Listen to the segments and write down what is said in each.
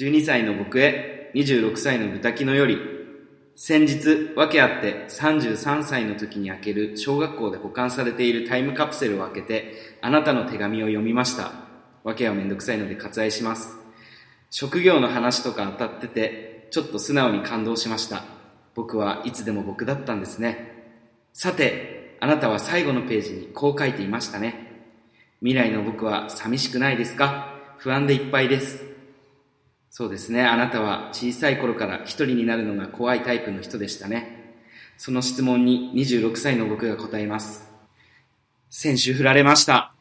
12歳の僕へ26歳の豚キノより先日訳あって33歳の時に開ける小学校で保管されているタイムカプセルを開けてあなたの手紙を読みました。訳はめんどくさいので割愛します。職業の話とか当たっててちょっと素直に感動しました。僕はいつでも僕だったんですね。さてあなたは最後のページにこう書いていましたね。未来の僕は寂しくないですか？不安でいっぱいです。そうですね。あなたは小さい頃から一人になるのが怖いタイプの人でしたね。その質問に26歳の僕が答えます。先週振られました。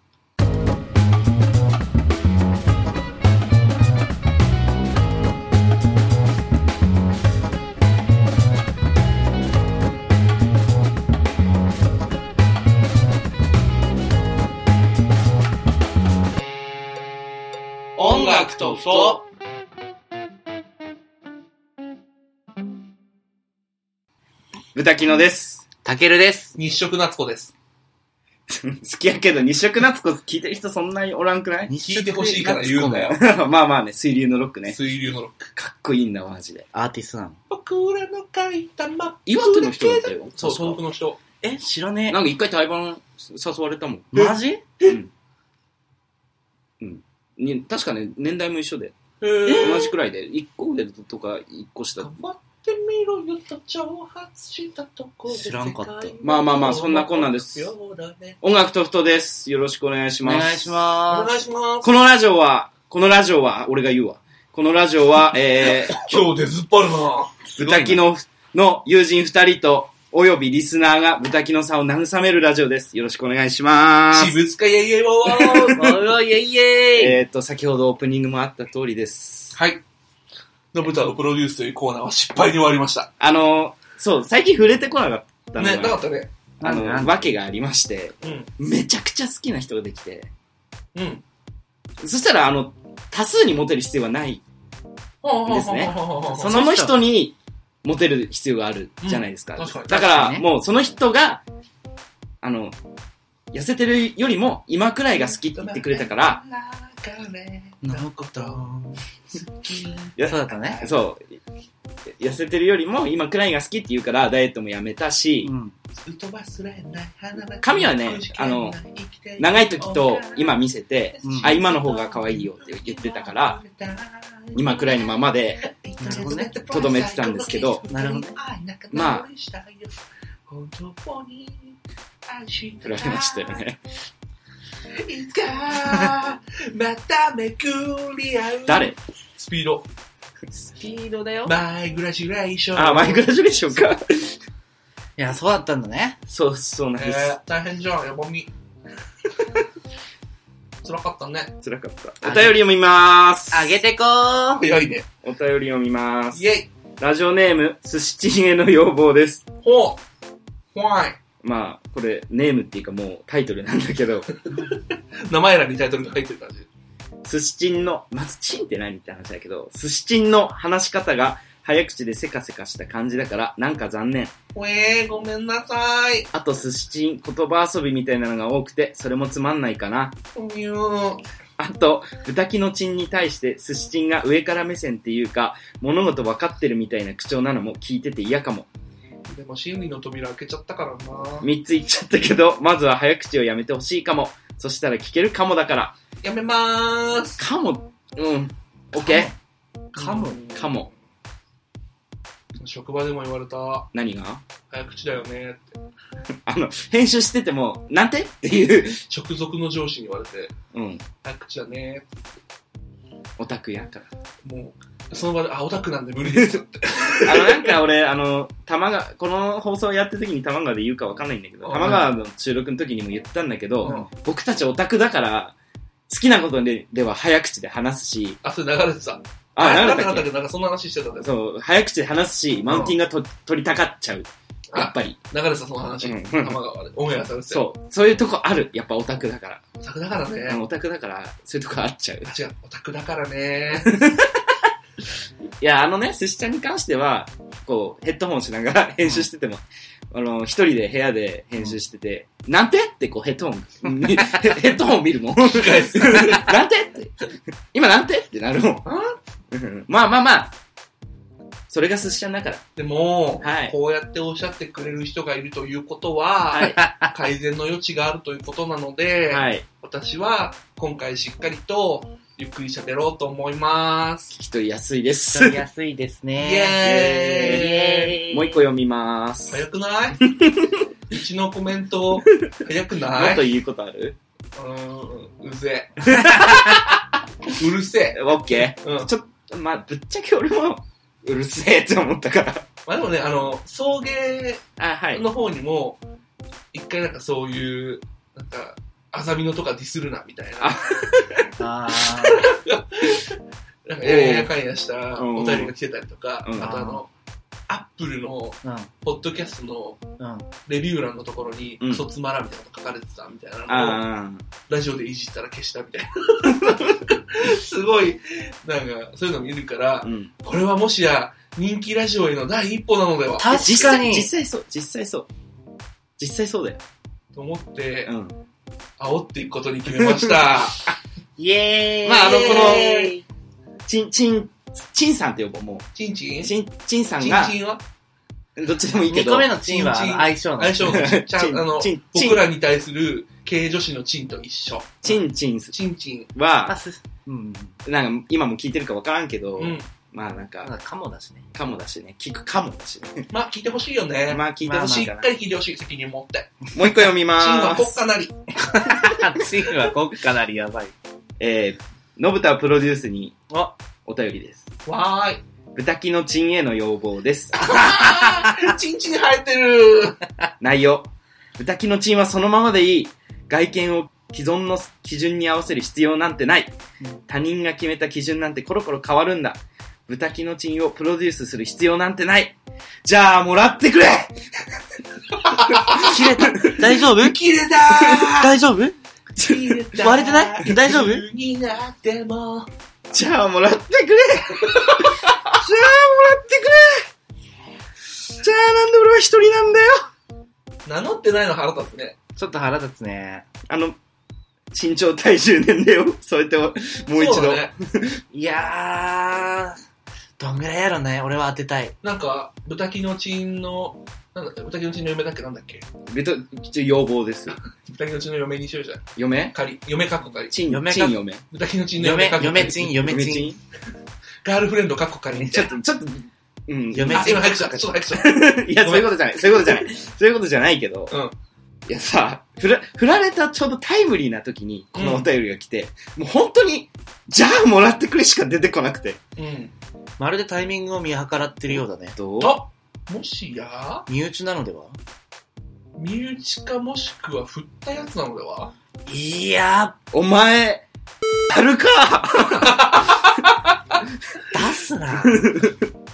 音楽とふと豚キノです。たけるです。日食夏子です。好きやけど、日食夏子聞いてる人そんなにおらんくない？聞いてほしいから言うんだよ。まあまあね、水流のロックね。水流のロック。かっこいいんだわ、マジで。アーティストなの。僕らの書いたマップ岩手の人だったよ。そう、東北の人。え、知らねなんか一回対バン誘われたもん。え。マジ？うん。うん。に確かね、年代も一緒で。へー同じくらいで、一個上とか一個下。頑張ってみろよと挑発したとこで知らんかったまあまあまあそんなこんなんです音楽とふとです。よろしくお願いします。お願いしおま願いします。このラジオは、このラジオは、俺が言うわ。このラジオは、えー、今日でずっぱるな豚キノの友人二人と、およびリスナーが豚キノさんを慰めるラジオです。よろしくお願いします。私物化イェイイェイワーワーす。おいイェイイェイえーっと、先ほどオープニングもあった通りです。はい。のぶたのプロデュースというコーナーは失敗に終わりました。あの、そう、最近触れてこなかったのね、なかが、ったね。あの、なんわけがありまして、うん。めちゃくちゃ好きな人ができて、うん。そしたら、あの、多数にモテる必要はない。ですねそその人にモテる必要があるじゃないですか。うん確かにだから、確かにねもうその人が、あの、痩せてるよりも今くらいが好きって言ってくれたから、のことやそうだったね。そう、痩せてるよりも今くらいが好きって言うからダイエットもやめたし、うん。髪はねあの長い時と今見せて、うんあ、今の方が可愛いよって言ってたから、今くらいのままで、なるほどねとどめてたんですけど、なるほど。まあ、振られましたよね。いつかまためくり合う誰？スピードスピードだよ。マイグラジュレーションあ、マイグラジュレーションか。いや、そうだったんだね。そう、そうなんです。えー、大変じゃん、やばみ。辛かったね。辛かった。お便り読みます。あげてこー。早いね。お便り読みますイ。ェイラジオネーム、寿司チンへの要望です。ほうホワイまあ、これ、ネームっていうかもうタイトルなんだけど、名前欄にタイトルが入ってる感じ。寿司チンの、まずチンって何って話だけど、寿司チンの話し方が早口でせかせかした感じだから、なんか残念。えー、ごめんなさい。あと寿司チン、言葉遊びみたいなのが多くて、それもつまんないかな。みゅー。あと、豚キのチンに対して寿司チンが上から目線っていうか、物事分かってるみたいな口調なのも聞いてて嫌かも。でも真理の扉開けちゃったからな。3つ言っちゃったけど、まずは早口をやめてほしいかも。そしたら聞けるかもだから。やめまーす。かも、うん。オッケかも。ーかも。職場でも言われた。何が？早口だよねって。あの、編集してても、なんて？っていう。直属の上司に言われて、うん。早口だねオタクやから。もう、その場で、あ、オタクなんで無理ですって。あの、なんか俺、あの、玉川、この放送やってる時に玉川で言うかわかんないんだけど、うん玉川の収録の時にも言ったんだけど、うん僕たちオタクだから、好きなことででは早口で話すし、あ、それ流れてた。あ、ななんだっけ？かったっけ？なんかそんな話してたんだよ。そう、早口で話すし、マウンティングがと、取りたがっちゃう。やっぱり。流れてたその話。うん玉川で。オンエアされて。そう。そういうとこある。やっぱオタクだから。オタクだからね。オタクだから、そういうとこあっちゃう。違う。オタクだからね。いや、あのね、寿司ちゃんに関しては、こう、ヘッドホンしながら編集してても、あの、一人で部屋で編集してて、なんてってこうヘッドホン、ヘヘッドホン見るもん。なんてって。今なんてってなるもん。うんまあまあまあ、それが寿司ちゃんだから。でも、はいこうやっておっしゃってくれる人がいるということは、はい。改善の余地があるということなので、はい。私は今回しっかりとゆっくり喋ろうと思います。聞き取りやすいです。取りやすいですイね。エーイもう一個読みます。早くない？うちのコメント、早くもない？っと言うことある？うーん、うぜえ。うるせえ。オッケうんー。。ちょっと、まあ、ぶっちゃけ俺も、うるせえって思ったから。まあでもね、あの、送迎。の方にも、一回なんかそういう、なんか、あざみのとかディスるな、みたいな。ああ なんか、やややかんやしたうんお便りが来てたりとか、うんあとあの、アップルの、ーポッドキャストのうん。レビュー欄のところに、うんクソつまらみたいなの書かれてたみたいなのを、あラジオでいじったら消したみたいな。すごい、なんか、そういうの見るからあ。う、ん。これはもしや、人気ラジオへの第一歩なのでは、確か実際、に実際そう。実際そう。実際そうだよ。と思ってう、ん。煽っていくことに決めました。イエーイまああのこのイちん、ちん、ちんさんって呼ぼう、もチンチう。ンちん、ちんさんチンが、チンは？どっちでもいいけ2ど。個目のチンはチンチン相性の。相性がちゃん、チンあのチン、チン僕らに対する経営女子のチンと一緒。ちんちんチンチン。あ、は、す、うん。なんか今も聞いてるかわからんけど、うん。まあなんか、なんかかもだしね。かもだしね、聞くかもだしね。まあ、聞いてほしいよね。まあ聞いてほししっいかり聞いてほしい責任持って。もう一個読みまチンはーす。国家なり。チンは国家なり やばい。えー、のぶたプロデュースにあ、お便りです。わーい。豚キのチンへの要望です。チンチン生えてる内容。豚キのチンはそのままでいい。外見を既存の基準に合わせる必要なんてない。他人が決めた基準なんてコロコロ変わるんだ。豚キのチンをプロデュースする必要なんてない。じゃあ、もらってくれ切れた。大丈夫？切れた大丈夫？ー切れたー割れてない？大丈夫？冬になっても。じゃあ、もらってくれじゃあ、もらってくれじゃあ、なんで俺は一人なんだよ名乗ってないの腹立つね。ちょっと腹立つね。あの、身長体重年齢を添えてもう一度。そうだね。いやー、どんぐらいやろね。俺は当てたい。なんか、豚キノチンの、なんだっけ、豚キノチンの嫁だっけ？なんだっけ？ベト、一応要望です。豚キノチンの嫁にしようじゃん。嫁？仮、嫁かっこ仮。チン、嫁かチン嫁。豚キノチンの嫁嫁かっ、こ仮。嫁チン、嫁チン。ガールフレンドかっこ仮みたいな。ちょっと、ちょっと、うん。あ、嫁チン今早くした。ちょっと早くした。いや、そういうことじゃない。そういうことじゃない。そういうことじゃないけど。うんいやさ、振ら、振られたちょうどタイムリーな時に、このお便りが来て、もう本当に、じゃあもらってくれしか出てこなくて。うん。まるでタイミングを見計らってるようだね。どう？あもしや、身内なのでは？身内かもしくは振ったやつなのでは？いやお前、やるかー、出すな。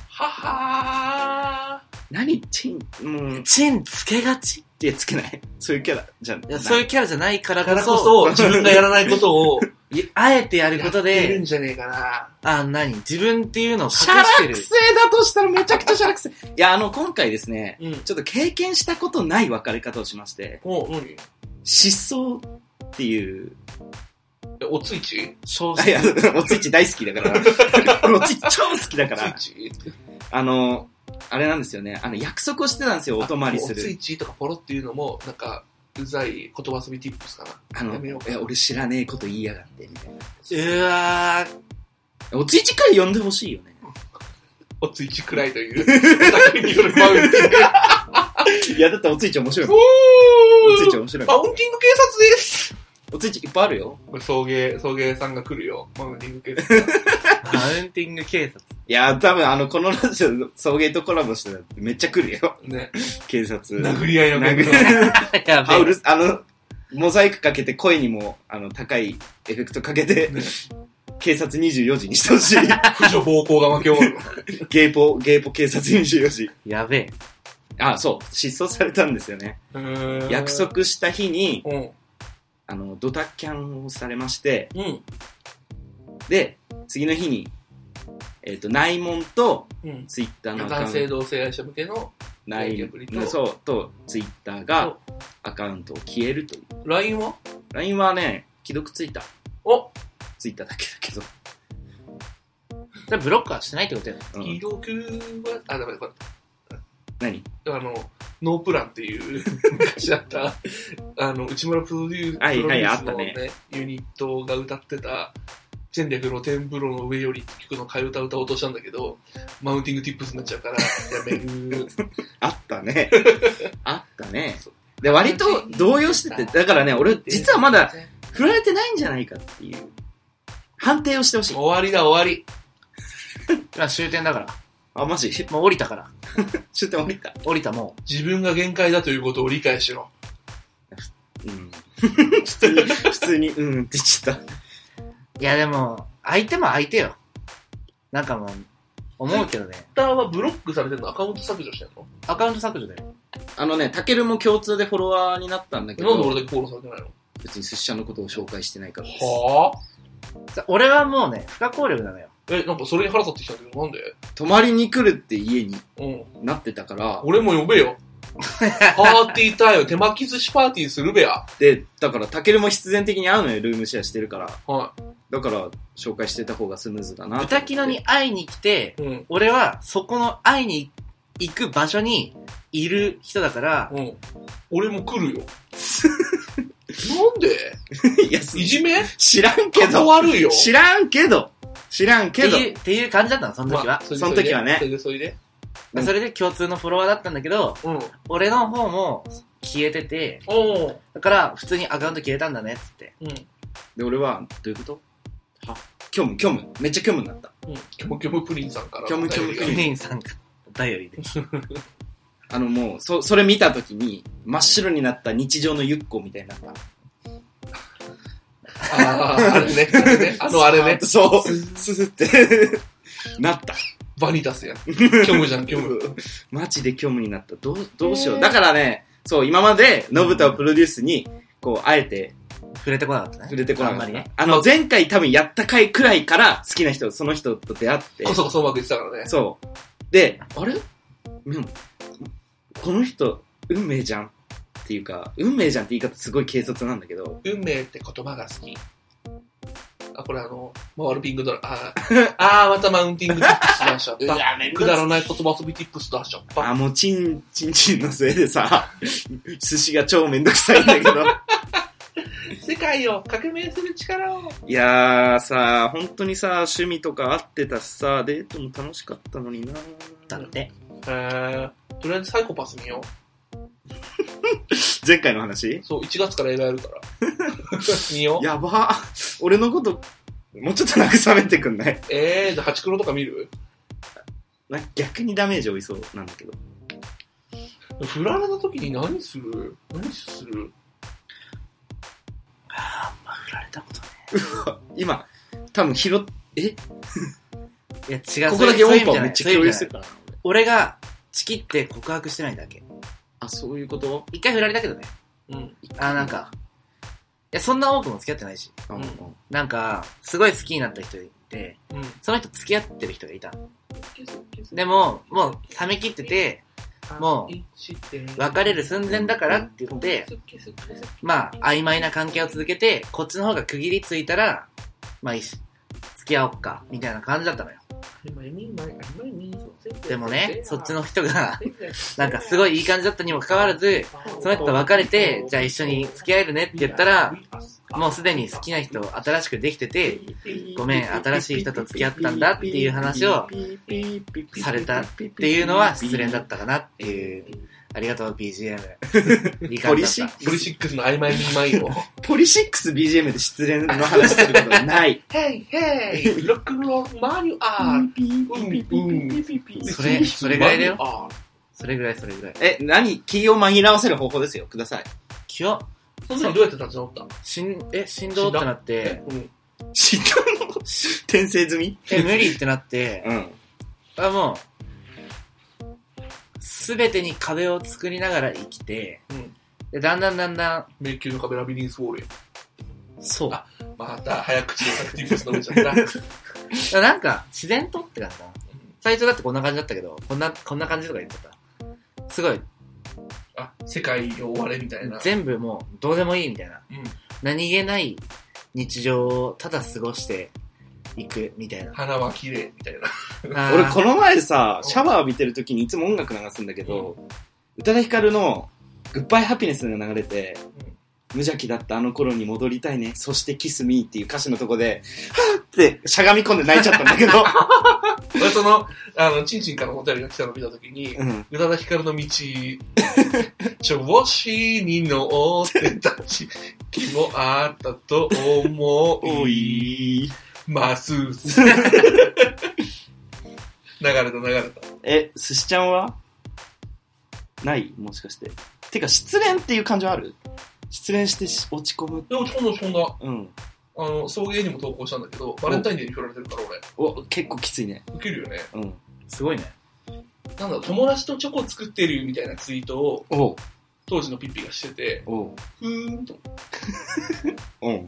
はは何チン、もう、チンつけがち。いや、つけない。そういうキャラじゃん。いや、そういうキャラじゃないからこそ、自分がやらないことを、いあえてやることでやるん、じゃねえかな。あ、何？自分っていうのを隠シャラしてる。くせえだとしたらめちゃくちゃシャラくせえ。いや、あの、今回ですね、うん。ちょっと経験したことない別れ方をしまして、お、何失踪っていう、えおついち？消あいや、おついち大好きだから、おついち超好きだから、ち？あの、あれなんですよね、あの、約束をしてたんですよ、お泊まりするおつい。ちとかポロっていうのも、なんか、うざい言葉遊びティップスかな。あの、え、俺知らねえこと言いやがって、みたいうわー、な。おついちくらい呼んでほしいよね。おついちくらいという、によるマウンティング。いや、だっておついち面白い。おついち面白いマもん。ウンティング警察ですおついちいっぱいあるよ。これ送迎、送迎さんが来るよ。マウンティング警察。マウンティング警察。いや、多分あの、このラジオ、送迎とコラボしてたらめっちゃ来るよ。ね。警察。殴り合いの殴り喧嘩 やべあ、うるえ。すあの、モザイクかけて声にも、あの、高いエフェクトかけて、ね警察24時にしてほしい。婦女暴行が巻き起こる。ゲーポ、ゲーポ警察24時。やべえ。あ、そう、失踪されたんですよね。約。束した日に、うん。あの、ドタキャンをされまして、うん。で、次の日に、えっ、と、内門と、うん。ツイッターのアカウント、男性同性愛者向けの内そう、と、ツイッターがアカウントを消えるという。LINE は？LINE はね、既読ついた。おついただけだけど。ブロックはしてないってことやね。うん記録は、あ、ダメだ、こ何？れ、あの、ノープランっていう、昔あった、あの、内村プロデュース、はいはいプロデュースのあったねユニットが歌ってた、戦略の天風呂の上より曲の替え歌歌おうとしたんだけど、マウンティングティップスになっちゃうから、やめる。あったね。あったね。で、割と動揺してて、だからね、俺、実はまだ振られてないんじゃないかっていう、判定をしてほしい。終わりだ、終わり。今終点だから。あ、マジ？もう降りたから。終点降りた？降りたも自分が限界だということを理解しろ。うん。普通に、普通に、うんって言っちゃった。う。いやでも、相手も相手よ。なんかもう、思うけどね。ツイッターはブロックされてるの？アカウント削除してんの？アカウント削除だよ。あのね、タケルも共通でフォロワーになったんだけど、なんで俺だけフォローされてないの？別に寿司屋のことを紹介してないからです。はさ俺はもうね、不可抗力なのよ。ぁえ、なんかそれに腹立ってきたんだけど、なんで？泊まりに来るって家にうん。なってたから、俺も呼べよ。パーティータイム、手巻き寿司パーティーするべや。で、だからタケルも必然的に会うのよ、ルームシェアしてるから。はだから、紹介してた方がスムーズだなと思って。豚キノに会いに来て、い。うん。俺はそこの会いに行く場所にいる人だから、うん。俺も来るよ。なんで？いや、いじめ？知らんけけど、悪いよ。知らんけど、知らんけど、っていう、っていう感じだったの、その時は。まあその時はねそれで、それで。うんそれで共通のフォロワーだったんだけど、うん。俺の方も消えてて。だから普通にアカウント消えたんだねっつって。うん。で、俺は、どういうこと？は？虚無、虚無。めっちゃ虚無になった。うん。キョムキョムプリンさんから。キョムキョムプクリンリーンさんがお便りで。あのもう、そ、それ見た時に、真っ白になった日常のゆっこみたいになった。ああ、あれね。あれね。あのあれね。そう、スーって、なった。バニタスやん。キョムじゃん、キョム。マジで虚無になった。どう、どうしよう。だからね、そう、今まで、のぶたをプロデュースに、こう、あえて触れてこなかったね。触れてこなかった。あんまりね。あの、前回多分やった回くらいから好きな人、その人と出会って。こそこそうまくいってたからね。そう。で、あれ？うん。この人、運命じゃんっていうか、運命じゃんって言い方すごい軽率なんだけど、運命って言葉が好き。あ、これあの、回るピンクドラ、あー あー、またマウンティングティップス出しちゃった。やめくだらない言葉遊びティップス出しちゃった。あ、もうチン、チンチンのせいでさ、寿司が超めんどくさいんだけど。世界を革命する力を。いやーさ、本当にさ、趣味とか合ってたしさ、デートも楽しかったのになだって。えー、とりあえずサイコパス見よ 前回の話？う。そう、1月から映画やるから。見よう。やば俺のこと、もうちょっと慰めてくんない？えー、じゃあ、ハチクロとか見る？な逆にダメージ負いそうなんだけど。振られた時に何する？何する？あんま振られたことね。今、多分拾っ、え？いや違う。ここだけ音波めっちゃ共有するから俺が、チキって告白してないだけ。あ、そういうこと？一回振られたけどね。うん。あ、なんか、いや、そんな多くも付き合ってないし。うんうんなんか、すごい好きになった人いて、うん。その人付き合ってる人がいたの。でも、もう冷め切ってて、もう別れる寸前だからって言って、まあ、曖昧な関係を続けて、こっちの方が区切りついたら、まあいいし、付き合おうか、みたいな感じだったのよ。でもね、そっちの人が、なんかすごいいい感じだったにもかかわらず、その人と別れて、じゃあ一緒に付き合えるねって言ったら、もうすでに好きな人新しくできてて、ごめん、新しい人と付き合ったんだっていう話をされたっていうのは失恋だったかなっていう、ありがとう BGM。いい感じだった。ポリシックスの曖昧にマイを。ポリシックス BGM で失恋の話することはない。ヘイヘイロックンロールマニュアルそれそれぐらいだよそれぐらいそれぐらい。え、何？気を紛らわせる方法ですよ。ください。きよ、その時どうやって立ち直ったしん、え、振動ってなって、うん。知ったの？転生済み？え、無理ってなって、うん。あ、もう、すべてに壁を作りながら生きて、うんでだんだんだんだ迷宮の壁ラビリンスウォールや。ん、そう。あまた早口でアクティブス飲めちゃった。なんか、自然とって感じかな。最初だってこんな感じだったけど、こんな、こんな感じとか言ってた。すごい、あ、世界を終われみたいな。全部もう、どうでもいいみたいな。うん。何気ない日常をただ過ごして、行くみたいな。花は綺麗みたいな。俺この前さ、シャワー浴びてる時にいつも音楽流すんだけど、宇多田ヒカルのグッバイハピネスが流れて、無邪気だったあの頃に戻りたいね。そしてキスミーっていう歌詞のとこで、はぁってしゃがみ込んで泣いちゃったんだけど。俺その、あの、チンチンからお便りが来たのを見たときに、うん。宇多田ヒカルの道、調子に乗って立ち、気もあったと思い ます。流れた流れた。え、寿司ちゃんはない？もしかして。てか、失恋っていう感情ある？失恋してし落ち込む。でも、今度落ち込んだ。うん。あの、送迎にも投稿したんだけど、バレンタインデーに振られてるから俺、お、結構きついね。ウケるよね。うん。すごいね。なんだろう、友達とチョコ作ってるみたいなツイートを、当時のピッピがしてて、おうふーんと。うん。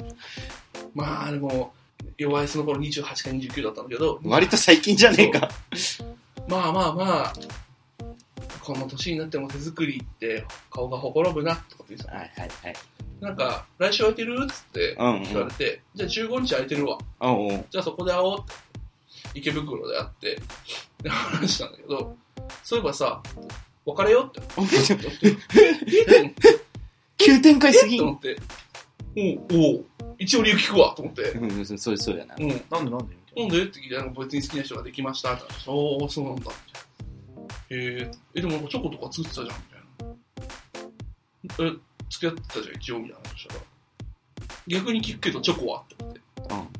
まあ、でも、弱いその頃28か29だったんだけど、割と最近じゃねえか。まあまあまあ、この年になっても手作りって顔がほころぶなとかって言ってた。はいはいはい。なんか、来週空いてる？っつってうんうん言われ。て、じゃあ15日空いてるわ。おうおうじゃあそこで会おうって。池袋で会って、で話したんだけど、そういえばさ、別れようって。え 急展開すぎん。と思って、おうおう一応理由聞くわと思って、うん、そうそうやな。うん、なんでなんでみたいなんでって聞いて、なんか別に好きな人ができましたって話したおお、そうなんだ。みたいな。えー、え、でもなんかチョコとか作ってたじゃん、みたいな。え、付き合ってたじゃん、一応、みたいな話したら。逆に聞くけど、チョコはって言って。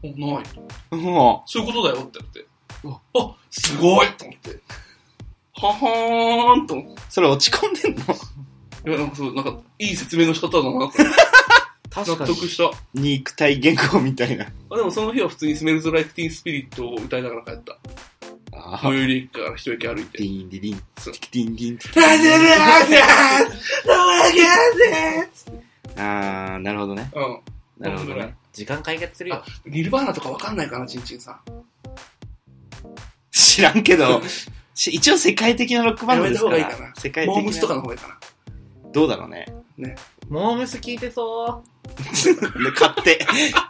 お、ないと。うん。もそういうことだよって言って。あ、すごいと思って。ははーんと思って。う、それ落ち込んでんの？いや、なんかそう、なんか、いい説明の仕方だなって。納得した。肉体言語みたいな。あでもその日は普通にスメルズ・ライフ・ティーン・スピリットを歌いながら帰った。あ最寄り駅から一駅歩いて。ディーンディディン、そうディンディン。あー、なるほどね。うん。なるほどね。時間解決するよ。ニルバーナとかわかんないかな、チンチンさん。知らんけど、し一応世界的なロックバンドですから。やめた方がいいかな世界的な。モームスとかの方がいいかな。どうだろうね。モームス聞いてそで買って、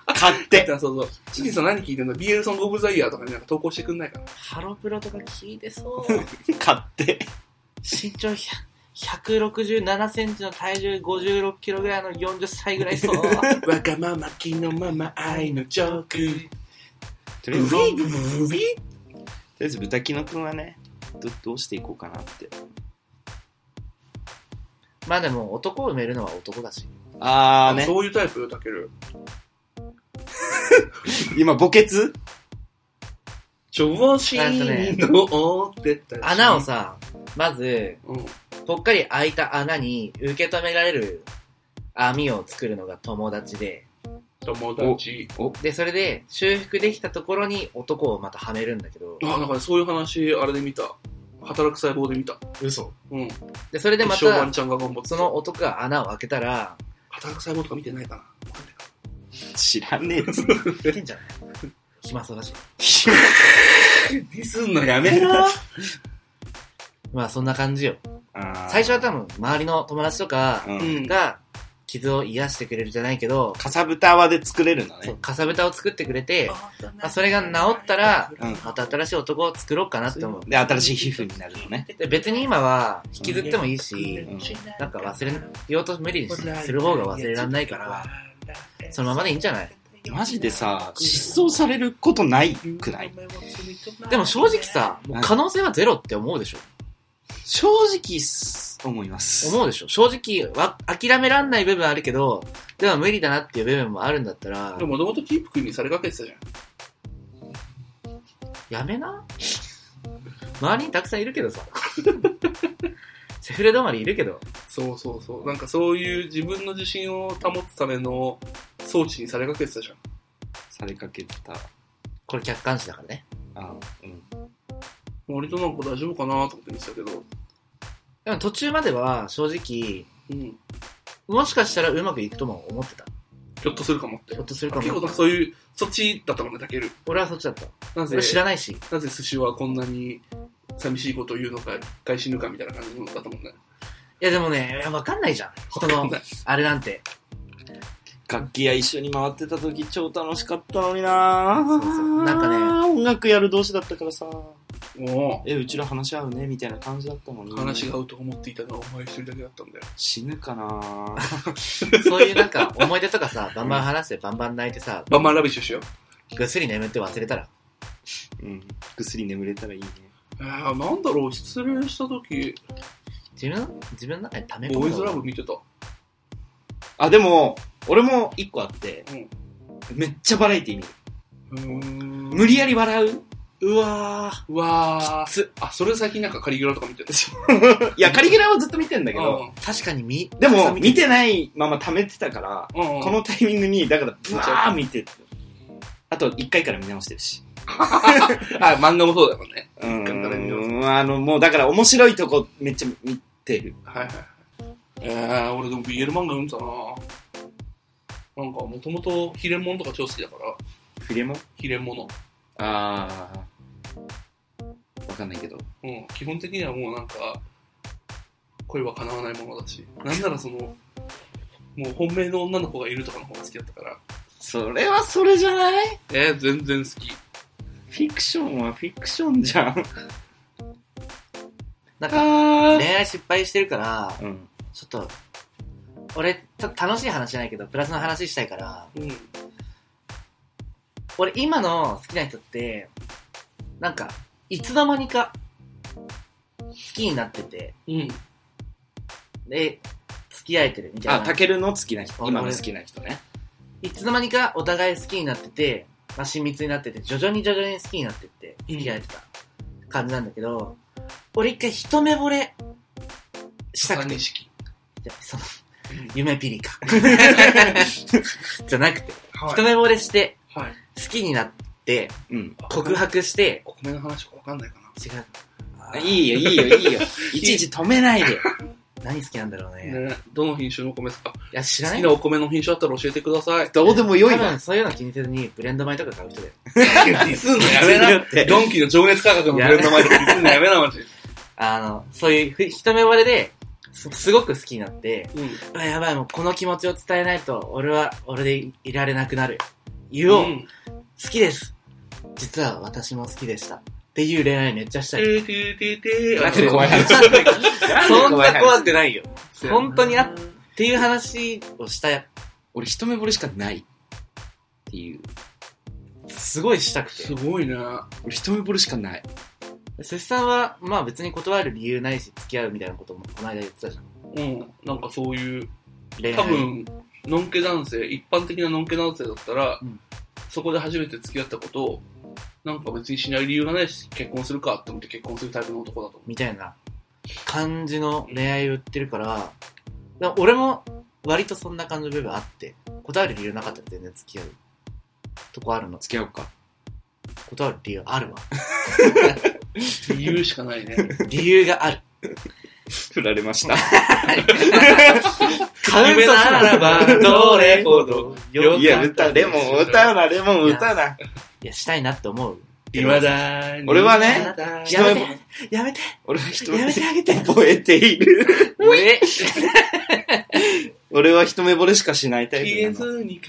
買って。そうそう。チンチンさん何聞いてんの ?BL ソングオブザイヤーとかになんか投稿してくんないかな。う。ハロプロとか聞いてそう。買って。身長100 167センチの体重56キロぐらいの40歳ぐらいそう。わがまま、気のまま、愛のジョーク。とりあえず、とりあえず豚キノくんはね、どどうしていこうかなって。まあでも男を埋めるのは男だし。あーね。そういうタイプ？よ、たける。今、墓穴？調子に乗ってたし穴を、さ、まず、うん。ぽっかり開いた穴に受け止められる網を作るのが友達で、友達。で、それで修復できたところに男をまたはめるんだけど、あ、なんかねそういう話、あれで見た。働く細胞で見た。嘘うん。で、それでまたちゃんが頑張ってその男が穴を開けたら、働く細胞とか見てないかな。知らねえっついけんじゃない？暇そうだし。ディスんのやめろ まあそんな感じよ。最初は多分周りの友達とかう。うんん。が傷を癒してくれるじゃないけど、かさぶた泡で作れるのね。かさぶたを作ってくれて、まあ、それが治ったら、うん。また新しい男を作ろうかなって思う。で、新しい皮膚になるのね。で別に今は引きずってもいいし、うんなんか忘れようと無理にする方が忘れられないから、そのままでいいんじゃない？マジでさ、失踪されることないくない？でも正直さ、可能性はゼロって思うでしょ正直す、思います。思うでしょ正直わ、諦めらんない部分あるけど、でも無理だなっていう部分もあるんだったらで、ももともとキープ君にされかけてたじゃん。やめな？周りにたくさんいるけどさ。セフレ止まりいるけど。そうそうそう。なんかそういう自分の自信を保つための装置にされかけてたじゃん。されかけてた。これ客観視だからね。あうん。割となんか大丈夫かなと思って見てたけど。でも途中までは正直、うん。もしかしたらうまくいくとも思ってた。ひょっとするかもってひょ。っとするかも結構なん。かそういう、そっちだったもんね、たける。俺はそっちだった。なぜ俺、知らないし。なぜ寿司はこんなに寂しいことを言うのか、一回死ぬかみたいな感じのだったもんね。いやでもね、いやわかんないじゃん。人のわかんない、あれなんて。楽器屋一緒に回ってた時超楽しかったのになそうそうなんかね音楽やる同士だったからさ、おえ、うちら話し合うねみたいな感じだったのに。話が合うと思っていたのはお前一人だけだったんだよ。死ぬかな そういうなんか思い出とかさ、バンバン話してバンバン泣いてさ、バンバンラビッシュしよう。ぐっすり眠って忘れたら。うん。ぐっすり眠れたらいいね。えー、なんだろう、失恋した時、自分自分の中で溜め込むボーイズラのブ見てた。あ、でも、俺も一個あって、うんめっちゃバラエティ見る。無理やり笑ううわうわー。つあ、それ最近なんかカリギュラとか見てる。ー いや、カリギュラはずっと見てんだけど、確かに見、でも、見ててないまま溜めてたから、うん。うん。このタイミングに、だから、ブワー見て、あと、一回から見直してるし。あ、漫画もそうだもんね。う一回から見直すーん、あの、もう、だから面白いとこめっちゃ見てる。はいはい。えー、俺でも BL 漫画読んでたななんか、もともとヒレモンとか超好きだから、フィレモン？ヒレモノ。あー。わかんないけど。うん、基本的にはもうなんか、恋は叶わないものだし、なんならその、もう本命の女の子がいるとかの方が好きだったから、それはそれじゃない？えー、全然好き。フィクションはフィクションじゃん。なんか、あ恋愛失敗してるから、うん。ちょっと、俺、ちょっと楽しい話じゃないけど、プラスの話したいから、うん。俺今の好きな人って、なんか、いつの間にか、好きになってて、うん。で、付き合えてるみたいあ、な。タケルの好きな人。俺今の好きな人ね。いつの間にかお互い好きになってて、まあ、親密になってて、徐々に徐々に好きになってって、付き合えてた感じなんだけど、俺一回一目惚れしたくて、式。そのうん、夢ピリカ。じゃなくて、は一目惚れして、はい。好きになって、うん。告白して、お米の話わかんないかな。違う。いいよ、いいよ、いいよ。いちいち止めないで。何好きなんだろうね。いね、どの品種のお米ですか？や、知らない好きなお米の品種あったら教えてください。どうでもよいわ。多分そういうの気にせずにブレンド米とか買う人だよ。ディスんのやめな。ドンキの情熱価格のブレンド前でディスんのやめな、マジ。あの、そういうふ一目惚れで、すすごく好きになって、うん。やばい、もうこの気持ちを伝えないと、俺は、俺でいいられなくなる。言おう、ん。好きです。実は私も好きでした。っていう恋愛めっちゃしたい。ててててなんで怖い話？そんな怖くないよ。て本当にあっていう話をした、俺一目惚れしかない。っていう。すごいしたくてす。ごいね。俺一目惚れしかない。セスさんは、まあ別に断る理由ないし、付き合うみたいなこともこの間言ってたじゃん。うん。なんかそういう、恋愛。多分、のんけ男性、一般的なのんけ男性だったら、うんそこで初めて付き合ったことを、なんか別にしない理由がないし、結婚するかって思って結婚するタイプの男だと思みたいな感じの恋愛を言ってるから、でも俺も割とそんな感じの部分あって、断る理由なかったら全然付き合うとこあるの。付き合おうか。断る理由あるわ。う。理由しかないね。理由がある。振られました。カウントならばどれほどよいや、歌、レモン歌うな、レモン歌うな。いや、したいなって思う。今だに俺はねや一目めてやめて俺は一やめてあげて覚えている。え俺は一目惚れしかしないタイ消えプなの。ずに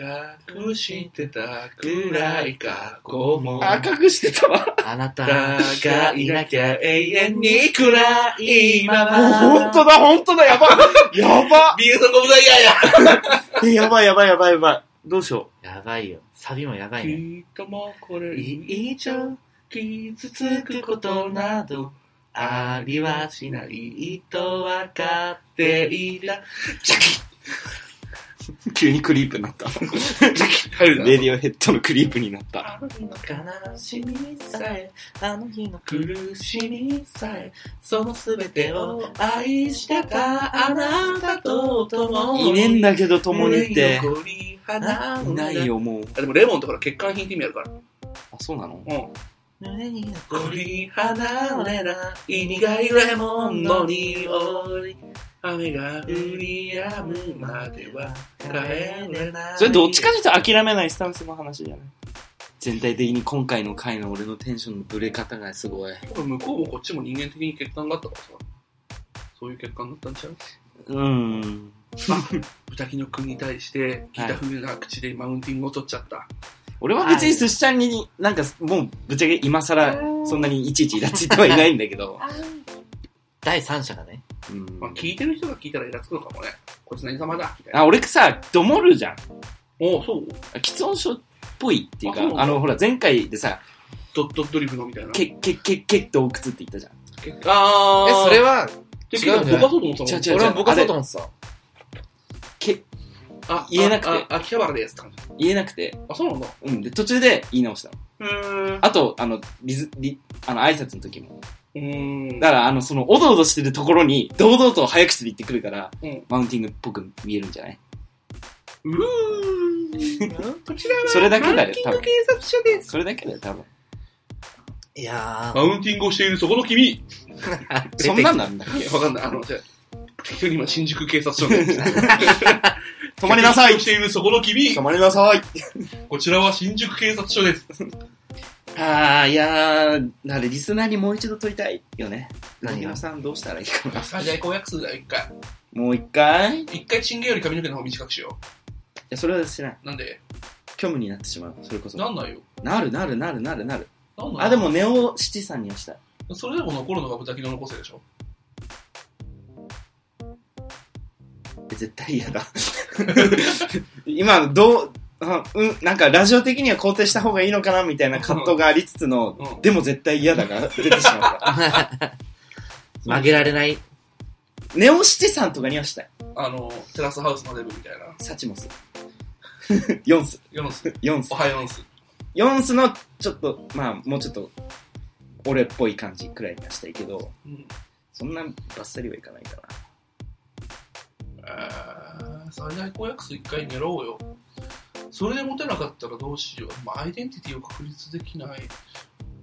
隠してた暗い過去も。あ、隠してたわ。あなたががいなきゃ永遠に暗いまもうま。本当だ、本当だ、やばやば BS のコブダイヤやえやばいやばいやばいやばい。どうしよやばいよ。サビもやばいね。きっともうこれ以上傷つくことなどありはしないとわかっていた。う。急にクリープになった。入るな。レディオヘッドのクリープになった。あの日の悲しみさえ、あの日の苦しみさえ、そのすべてを愛してたあなたと共に。いねえんだけど、共にって。いないよ、もう。あでもレモンとか欠陥品って意味あるから。あ、そうなの？うん。胸に残り離れない苦いレモンの匂い。雨が降り止むまでは帰れない。それどっちかというと諦めないスタンスの話じゃない全体的に今回の回の俺のテンションのブレ方がすごい。向こうもこっちも人間的に欠陥があったからさ。そういう欠陥だったんちゃう？うん。豚キノ君に対して、聞いた風な口でマウンティングを取っちゃった。俺は別に寿司ちゃんになんかもうぶっちゃけ今更そんなにいちいちイラついてはいないんだけど、第三者がね。うんまあ、聞いてる人が聞いたらイラつくのかもね。こいつ何様だみたいな。あ俺さどもるじゃんおそう？喫音症っぽいっていうかあそうなのあのほら前回でさドットドリブのみたいな。けけけけ洞窟って言ったじゃんあえ、それは、で違うんじゃないぼかそうと思ってたもん。違う違う俺は僕はそうと思ってた。けあ、言えなくてあ、あ秋葉原ですって感じ。言えなくて、あ、そうなんだ。うん、で途中で言い直したのうーん。あとあのリズリあの挨拶の時もうーん。だからあのそのおどおどしてるところに堂々と早口で言ってくるから、うんマウンティングっぽく見えるんじゃない？うーん。こちらは、それだけだよランキング警察署です。それだけだよ多分いやマウンティングをしているそこの君。ー。そんなんなんだいや、わかんない。あの、じゃあ適当に今、新宿警察署。止まりなさい をしているそこの君。止まりなさいこちらは新宿警察署です。ああいやーあれリスナーにもう一度問いたいよね。何が？何さんどうしたらいいかな。最大公約数だよ、一回。もう一回？い一回チンゲより髪の毛の方短くしよやそれはしないう。なんで？虚無になってしまうそれこそ。なんないよ。なるなるなるなるなる。なんないあでもネオ七さんにはしたい。それでも残るのが豚キノの個性でしょ？絶対嫌だ。今どうあうん、なんかラジオ的には肯定した方がいいのかなみたいな葛藤がありつつの、うんでも絶対嫌だが出てしまった。曲げられない？ネオシティさんとかにはしたい。あの、テラスハウスのデブみたいな。サチモス。ヨンス。ヨンス。ヨンスお。はよんす。ヨンスのちょっと、まあもうちょっと、俺っぽい感じくらいにはしたいけど、うん。そんなバッサリはいかないかえー、最大公約数一回狙おうよ。それで持てなかったらどうしよう。まあ、アイデンティティを確立できない。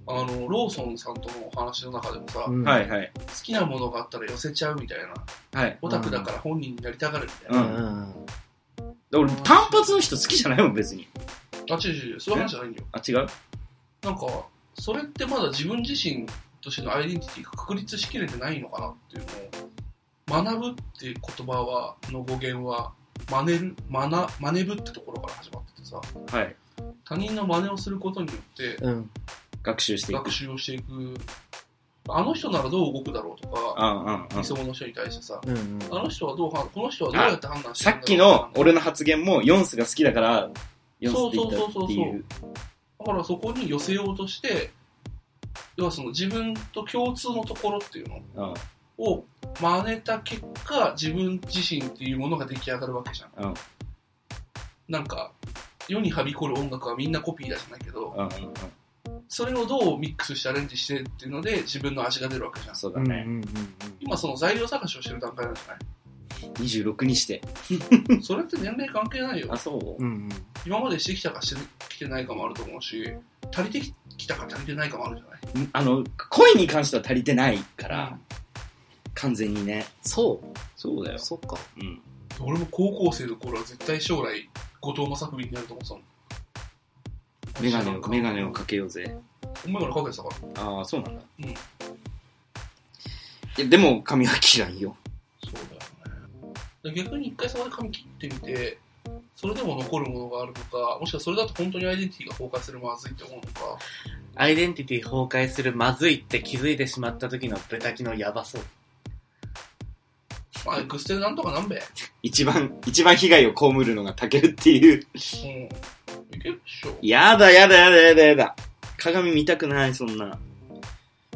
あの、ローソンさんとのお話の中でもさ、うんな。はいはい。好きなものがあったら寄せちゃうみたいな。はい。オタクだから本人になりたがるみたいな。うんうんうん。俺、単発の人好きじゃないもん、別に。あ、違う違う違う、そういう話じゃないんだよ。あ、違う？なんか、それってまだ自分自身としてのアイデンティティが確立しきれてないのかなっていうのを、学ぶっていう言葉は、の語源は、真似る、真な、真似ぶってところから始まっててさ、はい。他人の真似をすることによって、うん。学習していく学。習をしていく、あの人ならどう動くだろうとか、うんうんうん理。想の人に対してさ、うんうん。あの人はどう判この人はどうやって判断してさるんだろうっきの俺の発言もヨンスが好きだから、ヨンスって言ったっていう。だからそこに寄せようとして、要はその自分と共通のところっていうのうんを真似た結果、自分自身っていうものが出来上がるわけじゃん。うんなんか、世にはびこる音楽はみんなコピーだじゃないけど、うんうんうん。それをどうミックスしてアレンジしてっていうので自分の味が出るわけじゃん。そうだね。うんうんうん今その材料探しをしてる段階なんじゃ26にして。な いそれって年齢関係ないよあ、。そううん。うん今までしてきたかしてきてないかもあると思うし、足りてきたか足りてないかもあるじゃない？あの、声に関しては足りてないから、完全にね。そうそうだよ。そっか。うん。俺も高校生の頃は絶対将来、後藤正文になると思ってたもん。メガネを、メガネをかけようぜ。お前からかけてたから。ああ、そうなんだ。うんいや、でも髪は切らんよ。そうだよね。逆に一回そこで髪切ってみて、それでも残るものがあるのか、もしくはそれだと本当にアイデンティティが崩壊するまずいって思うのか、アイデンティティ崩壊するまずいって気づいてしまった時のベタキのやばそう。まあ、エクステでなんとかなんべ？一番、一番被害を被るのがタケルっていう。うん。いけるっしょ。やだやだやだやだやだ。鏡見たくない、そんな。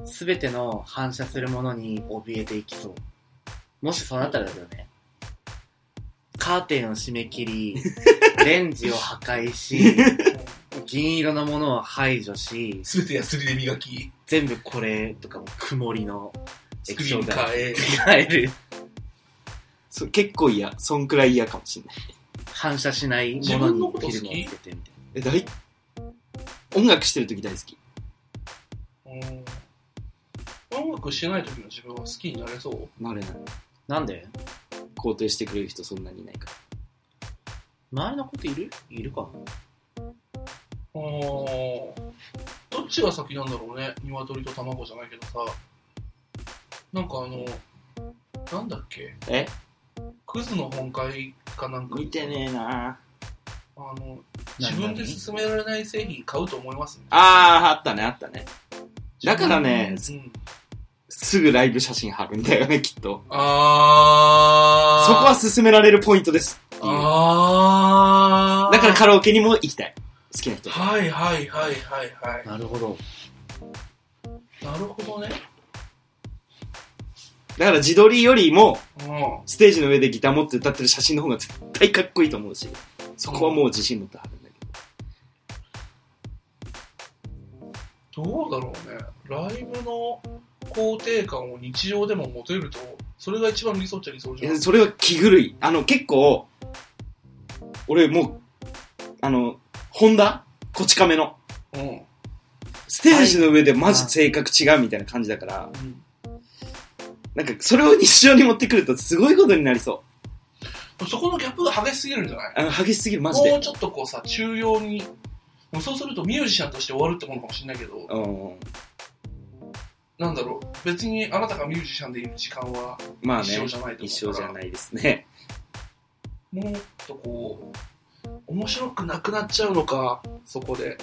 すべての反射するものに怯えていきそう。もしそうなったらだよね。カーテンを閉め切り、レンジを破壊し、銀色のものを排除し、すべてヤスリで磨き、全部これとかも曇りのスクリーン変え、変える。そ結構嫌。そんくらい嫌かもしんない。反射しないも自の分のこと好き？にフィルムをつけてみたいえ、大、音楽してる時大好き。うん。音楽してない時の自分は好きになれそう？なれない。な。なんで？肯定してくれる人そんなにいないから。周りのこといる？いるかあーどっちが先なんだろうね鶏と卵じゃないけどさなんかあのなんだっけ？え？クズの本会かなんか見てねえなあの自分で進められない製品買うと思いますあー、あったね、あったね。だからねうんすぐライブ写真貼るんだよね、きっと。あーそこは進められるポイントです。あーだからカラオケにも行きたい。好きな人と。はいはいはいはいはいなるほど。なるほどねだから自撮りよりも、うん。ステージの上でギター持って歌ってる写真の方が絶対かっこいいと思うし、そこはもう自信持って貼るんだけど。どうだろうね。ライブの肯定感を日常でも持てるとそれが一番理想っちゃ理想じゃん。えそれは気狂い。あの、結構、俺もう、あの、ホンダ？こち亀の。うん。ステージの上でマジ性格違うみたいな感じだから、なんかそれを日常に持ってくるとすごいことになりそう。そこのギャップが激しすぎるんじゃない？あの、激しすぎる、マジで。もうちょっとこうさ中庸にもうそうするとミュージシャンとして終わるってものかもしれないけどうん。なんだろう？別にあなたがミュージシャンでいる時間はまあね、一生じゃないと一思うから生じゃないですね。もっとこう面白くなくなっちゃうのかそこで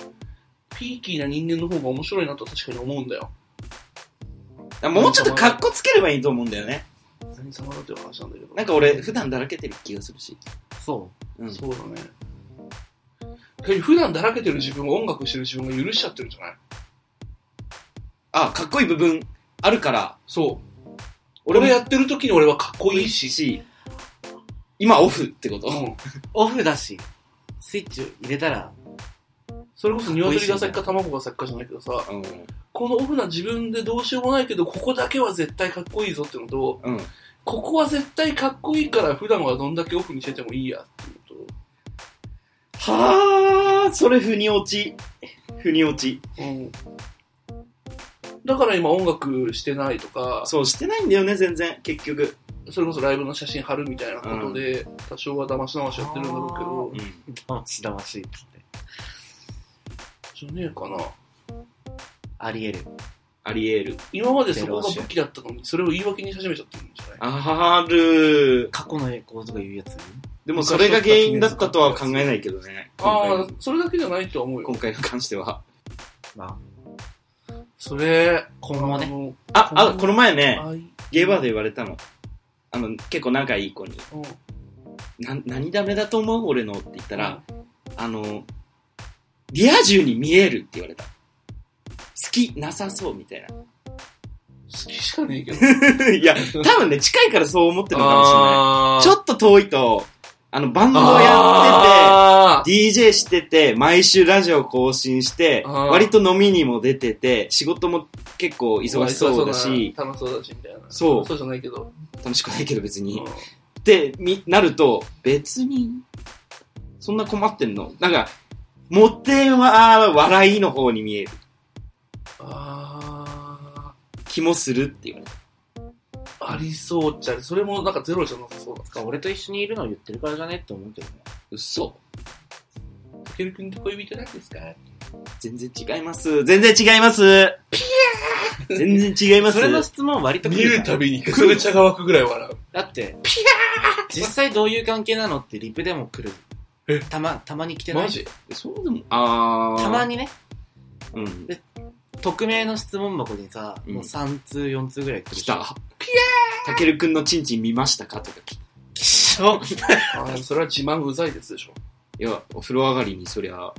ピーキーな人間の方が面白いなと確かに思うんだよもうちょっと格好つければいいと思うんだよね。何様だという話なんだけどなんか俺、普段だらけてる気がするし。そうん。そうだね普段だらけてる自分を音楽してる自分が許しちゃってるんじゃない？あ、かっこいい部分あるから、そう俺がやってる時に俺はかっこいいしし、今オフってこと、うんう。オフだし、スイッチ入れたら、それこそ鶏が先か卵が先かじゃないけどさうん。このオフな自分でどうしようもないけどここだけは絶対かっこいいぞってのとうん。ここは絶対かっこいいから普段はどんだけオフにしててもいいやっていうはあ、それ腑に落ち。腑に落ち。と、うん、だから今音楽してないとかそう、してないんだよね、全然、結局。それこそライブの写真貼るみたいなことで、多少は騙し騙しやってるんだろうけどうん。だましだましいっつって。じゃねえかなあり得る。あり得る。今までそこが武器だったのにそれを言い訳にし始めちゃってるんじゃない？ある。過去の栄光とか言うやつ？でもそれが原因だったとは考えないけどね。今ああそれだけじゃないとは思うよ今回に関しては。まそれあ、今後ね。ねあ、あ、この前ね、あゲイバーで言われたの。あの、結構仲いい子に。な、何ダメだと思う？俺のって言ったら、あの、リア充に見えるって言われた。好きなさそうみたいな。好きしかねえけど。いや、多分ね、近いからそう思ってるのかもしれない。ちょっと遠いと、あの、バンドやあってて、DJ してて、毎週ラジオ更新して、割と飲みにも出てて、仕事も結構忙しそうだし、楽しそうだしみたいな。そう。そうじゃないけど。楽しくないけど別に。うん。って、み、なると、別に、そんな困ってんの。なんか、モテは笑いの方に見えるあ気もするって言われた。ーありそうっちゃそれもなんかゼロじゃなさそうだ俺と一緒にいるのを言ってるからじゃねって思うけどね。嘘たけるくんって恋人なんですか？全然違います。全然違います。全然違います。それの質問割と来見るからるたびにへそれ茶が湧くぐらい笑うだって、実際どういう関係なのってリプでも来る。え？たま、たまに来てない？マジ？そうでも、あー。たま。にね、うん。匿名の質問箱にさ、うん。もう3通、4通ぐらい来る来た。ピヤーたけるくんのチンチン見ましたか？とか来きっしょあーそれは自慢うざいですでしょ。いや、お風呂上がりにそりゃ、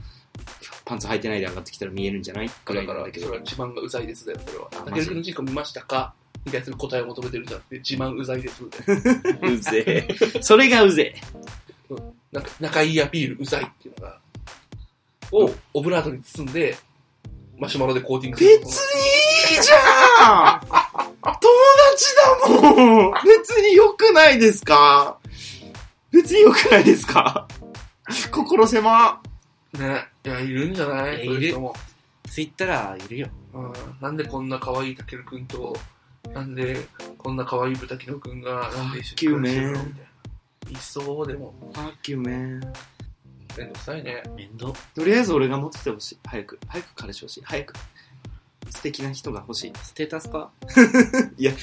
パンツ履いてないで上がってきたら見えるんじゃない？だからいなんだけど。それは。自慢がうざいですだよそれは。あたけるくんの人口見ましたか？に対する答えを求めてるんじゃなくて自慢うざいですで うぜえ。それがうぜえ。なんか仲いいアピールうざいっていうのがをオブラートに包んでマシュマロでコーティングする。別にいいじゃん。友達だもん。別に良くないですか？別に良くないですか？心狭。ね。いやいるんじゃない？いやそういう人も。ツイッターいるよ。うん。なんでこんな可愛いたけるくんとなんでこんな可愛い豚キノくんがなんで一緒に暮らしてるの？みたいないそうでも Fuck you, man. めんどくさいね面倒。とりあえず俺が持っててほしい。早く。早く彼氏欲しい。早く。素敵な人が欲しい。ステータスか？いや、違う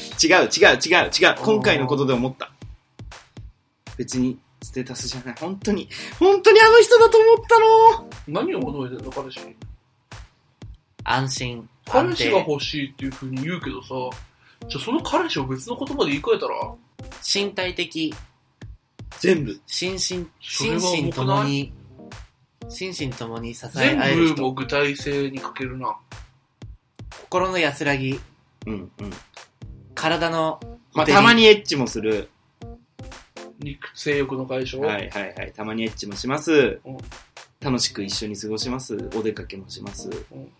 違う違う違う。今回のことで思った。別にステータスじゃない。本当に、本当にあの人だと思ったの何を求めてんの彼氏に？安心。彼氏が安定欲しいっていう風に言うけどさ、じゃあその彼氏を別の言葉で言い換えたら、身体的、全部。心身、心身ともに、心身ともに支え全合える人。部も具体性に欠けるな。心の安らぎ、うんうん。体のまあ、たまにエッチもする。肉性欲の解消？はいはいはい。たまにエッチもしますうん。楽しく一緒に過ごします。お出かけもします。うん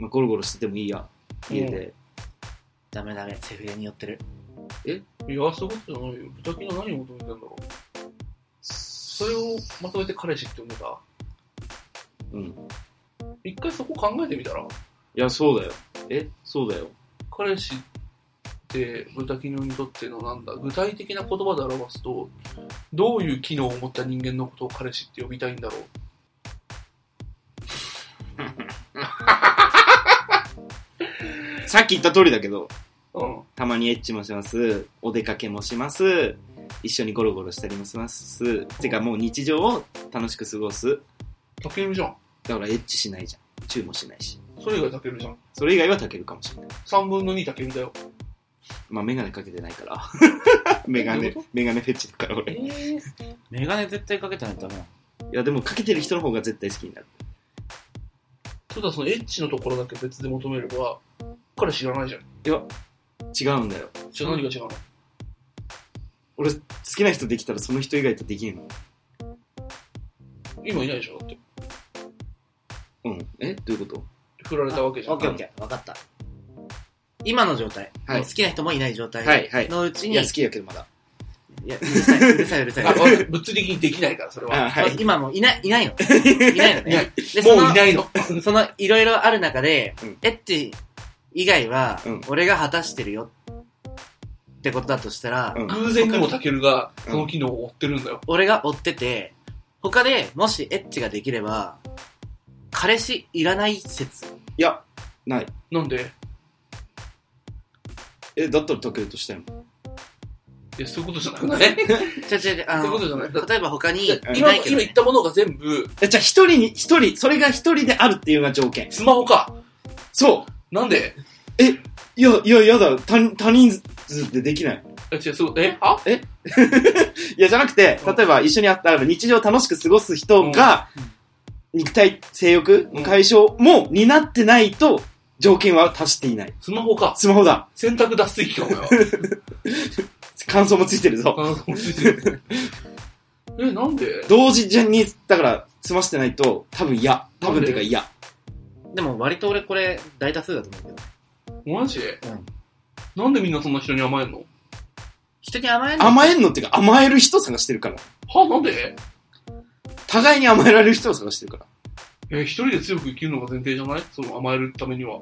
まあ、ゴロゴロしててもいいや。家で。ダメダメ、セフレに寄ってる。いや、そういうことじゃないよ。豚キノ何を求めてんだろう。それをまとめて彼氏って呼んでた？うん。一回そこ考えてみたら、いや、そうだよ。え？そうだよ。彼氏って豚キノにとってのなんだ、具体的な言葉で表すと、どういう機能を持った人間のことを彼氏って呼びたいんだろう？さっき言った通りだけど、うん。たまにエッチもします。お出かけもします。一緒にゴロゴロしたりもします。てかもう日常を楽しく過ごす。タケルじゃん。だからエッチしないじゃん。チューもしないし。それ以外タケルじゃん。それ以外はたけるかもしれない。3分の2タケルだよ。まあメガネかけてないから。メガネメガネフェチだから俺。メガネ絶対かけてないとダメなの。やでもかけてる人の方が絶対好きになる。ただそのエッチのところだけ別で求めれば、彼知らないじゃん。いや、違うんだよ。じゃあ何が違うの？俺、好きな人できたらその人以外とできんの？今いないでしょだって。うん。え？どういうこと？振られたわけじゃん。オッケーオッケー、わかった。今の状態、はいもう好きな人もいない状態はいはいのうちに、いや、好きやけどまだ。いやうるさい、うるさい、うるさい。あ、わかる物理的にできないから、それは。あ、はい。今もういない、いないの。いないのいないね。で、そのもうい、ないの。その、いろいろある中で、うんエッチ以外はうん、俺が果たしてるよ。ってことだとしたら、うん偶然にもタケルがその機能を追ってるんだよ。俺が追ってて、他でもしエッチができれば、彼氏いらない説。いや、ない。なんで？え、だったらたけるとしたいもん。いや、そういうことじゃなくないちゃちゃちゃ、あそういうことじゃの、ないだ例えば他にい今ないけど、ね今言っ、たものが全部、えじゃあ一人に、一人、それが一人であるっていうのが条件。スマホか。そうなんで？いや、いや、やだ。他他人数でできない。え、違う、そう、え、あ？いや、じゃなくて、例えば一緒に会ったら日常を楽しく過ごす人が、肉体、性欲の解消も担ってないと、条件は達していない。スマホか。スマホだ。洗濯脱水機か、お前は。感想もついてるぞ。あそうついてるえ、なんで？同時に、だから、済ましてないと、多分嫌。多分っていうか嫌。でも割と俺これ大多数だと思うけど。マジ？うん。なんでみんなそんな人に甘えんの？人に甘えんの甘えんのっていうか、甘える人探してるから。は？なんで？互いに甘えられる人を探してるから。え、一人で強く生きるのが前提じゃない？その甘えるためには。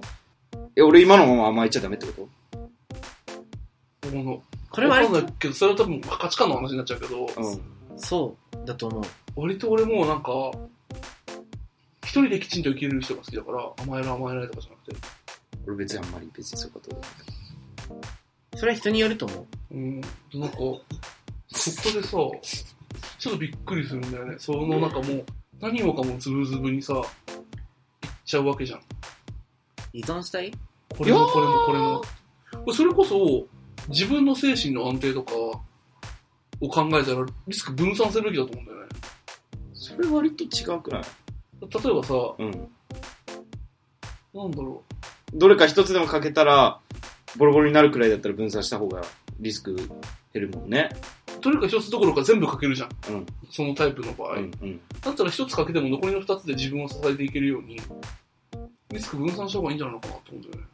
え、俺今のまま甘えちゃダメってこと？このこれ割とわかんないけど、それは多分価値観の話になっちゃうけど、うん。そうだと思う。割と俺もなんか、一人できちんと生きれる人が好きだから、甘える甘えないとかじゃなくて。俺別にあんまり別にそういうことそれは人によると思う。うん。なんか、そこでさ、ちょっとびっくりするんだよね。そのなんかもう、何もかもズブズブにさ、いっちゃうわけじゃん。依存したい？これもこれもこれも。それこそ、自分の精神の安定とかを考えたら、リスク分散するべきだと思うんだよね。それ割と違うくない？例えばさ、うん。なんだろどれか一つでもかけたら、ボロボロになるくらいだったら分散した方がリスク減るもんね。う、どれか一つどころか全部かけるじゃん。うん。そのタイプの場合。うん。うん。だったら一つかけても残りの二つで自分を支えていけるように、リスク分散した方がいいんじゃないのかなと思うんだよね。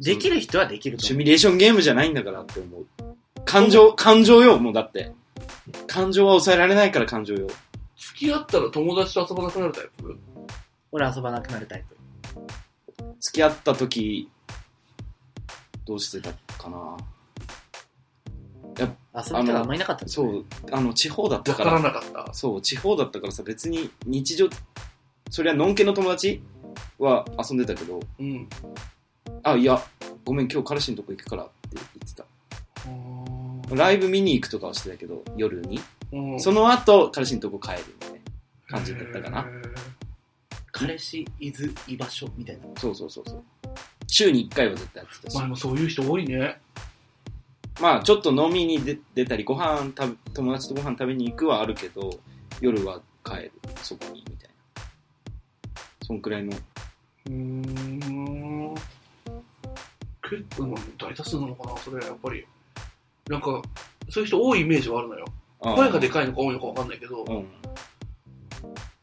できる人はできると思う。シミュレーションゲームじゃないんだからって思う。感情、感情よ、もうだって。感情は抑えられないから感情よ。付き合ったら友達と遊ばなくなるタイプ？俺遊ばなくなるタイプ。付き合った時、どうしてたかな遊ぶ人があんまいなかったんそう、あの、地方だったわからから。なかった。そう、地方だったからさ、別に日常、そりゃ、のんけの友達は遊んでたけど、うん。あ、いや、ごめん、今日彼氏のとこ行くからって言ってた。あーライブ見に行くとかはしてたけど、夜に。うんその後、彼氏のとこ帰るみたいな感じだったかな。彼氏いず居場所みたいな。そうそうそうそう。週に1回は絶対やってたしまあ。でもそういう人多いね。まあ、ちょっと飲みに出出たり、ご飯食べ、友達とご飯食べに行くはあるけど、夜は帰る、そこに、みたいな。そんくらいの。うーん。結構、大多数なのかな、それ、やっぱり。なんか、そういう人多いイメージはあるのよ。声がでかいのか多いのかわかんないけど、うん。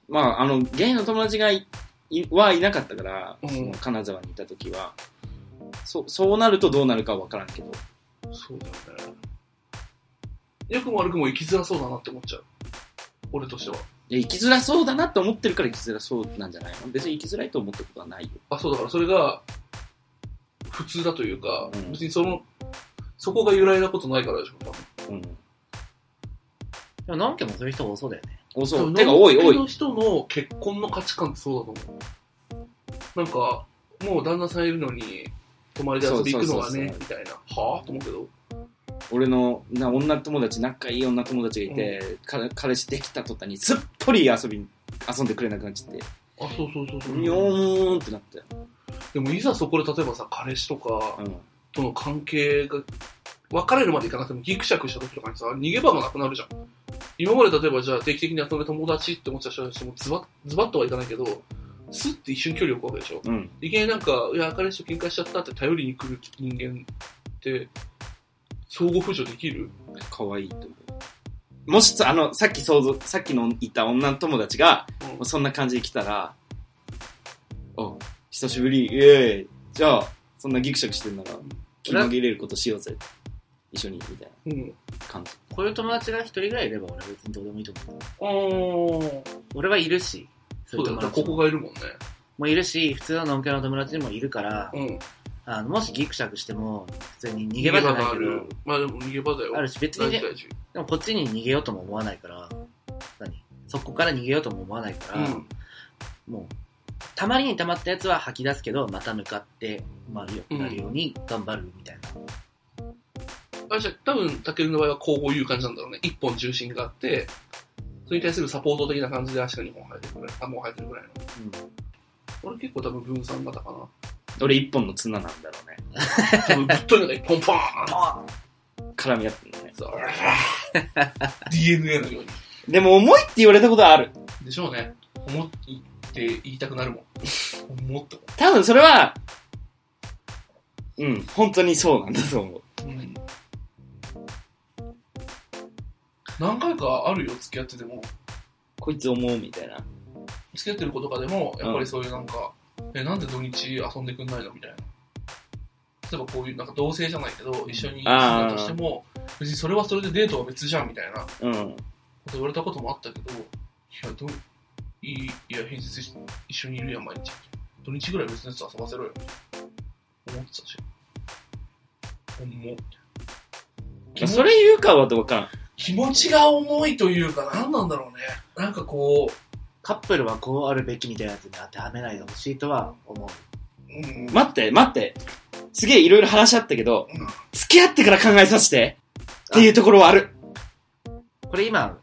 まあ、あの、ゲイの友達がいいはいなかったから、うんその金沢にいた時は、そそうなるとどうなるかは分からんけど、そうだよね。よくも悪くも生きづらそうだなって思っちゃう。俺としては。いや生きづらそうだなって思ってるから生きづらそうなんじゃないの？別に生きづらいと思ったことはないよ。あ、そうだからそれが、普通だというか、うん別にその、そこが由来なことないからでしょ、多分。うん。でも、のんけもそういう人多そうだよね。おそう。てか、多い多い。の人の結婚の価値観ってそうだと思う。なんか、もう旦那さんいるのに、泊まりで遊び行くのがねみたいな。はぁと思うけど。俺のな女友達、仲いい女友達がいて、彼彼氏できた途端にすっぽり遊びに、遊んでくれなくなっちゃって、あ、そうそうそうそう。にょーんってなったよ。でもいざそこで例えばさ、彼氏とかうん。との関係が、別れるまでいかなくてもギクシャクした時とかにさ、逃げ場がなくなるじゃん。今まで例えばじゃあ定期的に遊んで友達って思ってた人たちもズバッ、ズバッとはいかないけど、スッて一瞬距離を置くわけでしょ。うん。いきなりなんか、いや、彼氏と喧嘩しちゃったって頼りに来る人間って、相互扶助できる？可愛いと思う。もし、あの、さっき想像、さっきのいた女の友達が、うんそんな感じで来たら、お久しぶり、イエーイ。じゃあ、そんなギクシャクしてんなら、気紛れることしようぜ。一緒に、みたいうん。な感じ。こういう友達が一人ぐらいいれば俺は別にどうでもいいと思う。あー。俺はいるし、そそううだよね。いう友達もここがいるもんね。もいるし、普通ののんけの友達にもいるから、うん。あのもしギクシャクしても、普通に逃げ場じゃないけど逃げ場がある、。まあでも逃げ場だよ。あるし、別にね大事、大事。でもこっちに逃げようとも思わないから、何？そこから逃げようとも思わないから、うん。もう、たまりに溜まったやつは吐き出すけど、また向かって回るようんなるように頑張るみたいな。あ、じゃあ多分、タケルの場合はこういう感じなんだろうね。一本重心があって、それに対するサポート的な感じで足が2本生えてるぐらい。あ、もう生えてるぐらいの。俺結構多分分散型かな。俺一本の綱なんだろうね。多分ぶっといのが一本ポーン絡み合ってるのね。そう DNA のように。でも重いって言われたことはある。でしょうね。思って言いたくなるもん。思って多分それは、うん、本当にそうなんだと思う。うん。何回かあるよ、付き合ってても。こいつ思うみたいな。付き合ってる子とかでも、やっぱりそういうなんか、え、なんで土日遊んでくんないの？みたいな。例えばこういう、なんか同性じゃないけど、一緒に住んだとしても、別にそれはそれでデートは別じゃんみたいなことうん。言われたこともあったけど、いや、どう、いい、いや、平日一緒にいるやん、毎日。土日ぐらい別のやつ遊ばせろよ。思ってたし。思う。それ言うかはどうかん。気持ちが重いというか、何なんだろうね。なんかこカップルはこうあるべきみたいなやつに当てはめないでほしいとは思う。う、うん、待って、待って。すげえいろいろ話し合ったけど、うん付き合ってから考えさせてっていうところはある。これ今、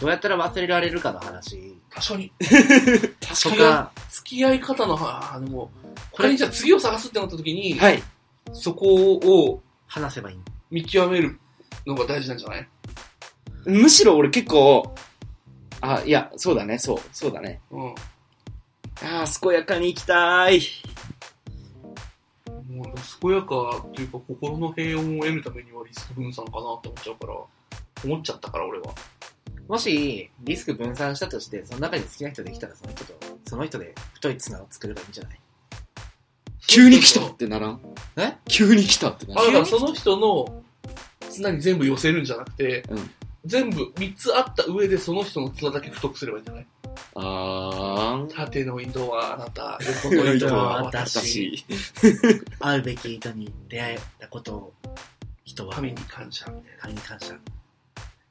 どうやったら忘れられるかの話確かに。とか、付き合い方の、あでも、これにじゃあ次を探すってなった時に、はい。そこを話せばいい。見極めるのが大事なんじゃない？むしろ俺結構、あ、いや、そうだね、そう、そうだね。うん。ああ、健やかに行きたい。もう、健やかっていうか、心の平穏を得るためにはリスク分散かなって思っちゃうから、思っちゃったから、俺は。もし、リスク分散したとして、その中に好きな人できたら、その人と、その人で太い綱を作ればいいんじゃない？急に来たってならん？え？急に来たってなあ、らんだからその人の綱に全部寄せるんじゃなくて、うん全部3つあった上でその人の綱だけ太くすればいいんじゃない？あー。縦の糸はあなた、横の糸は私、会うべき人に出会えたことを、人は神に感謝みたいな。神に感謝。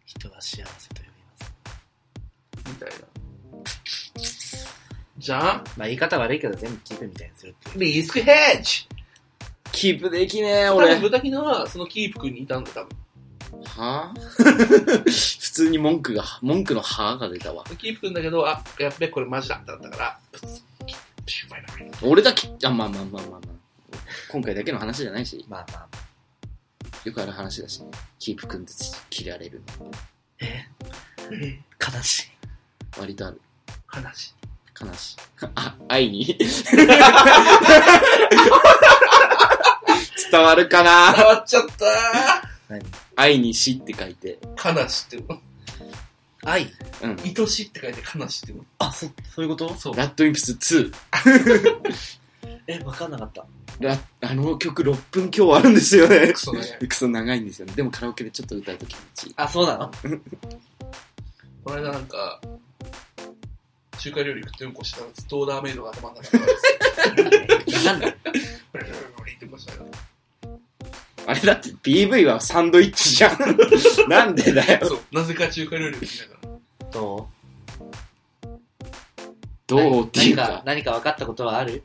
人は幸せと呼びます。みたいな。じゃあ、まあ言い方悪いけど全部キープみたいにするっていう。リスクヘッジキープできねえ、多分俺。豚キノはそのキープ君にいたんだ、多分。は？ぁ 普通に文句が、文句のはぁが出たわ。キープくんだけど、あ、やっべ、これマジだったから、俺だけ、あ、まあまあまあまあまあ。今回だけの話じゃないし、まあまあ。よくある話だし、キープくんで切られるの。悲しい。割とある。話。悲しい。あ、愛に？伝わるかな？変わっちゃった何？愛に死って書いて。ー悲しっていうの。愛うん。愛しいって書いて悲しいっていうの。あ、そ、そういうこと？そう。ラッドインプス2。え、わかんなかった。ラあの曲6分今日あるんですよねク。ソね。クソ長いんですよね。でもカラオケでちょっと歌うと気持ちいい。あ、そうなの？この間なんか、中華料理食ってうんこしたらずっとオーダーメイドが頭の中に なんだ？ブルブルブルブル言ってましたよ。あれだって PV はサンドイッチじゃん。なんでだよ。そう。なぜか中華料理を聞きながら。どどうっていう何かか、、何か分かったことはある？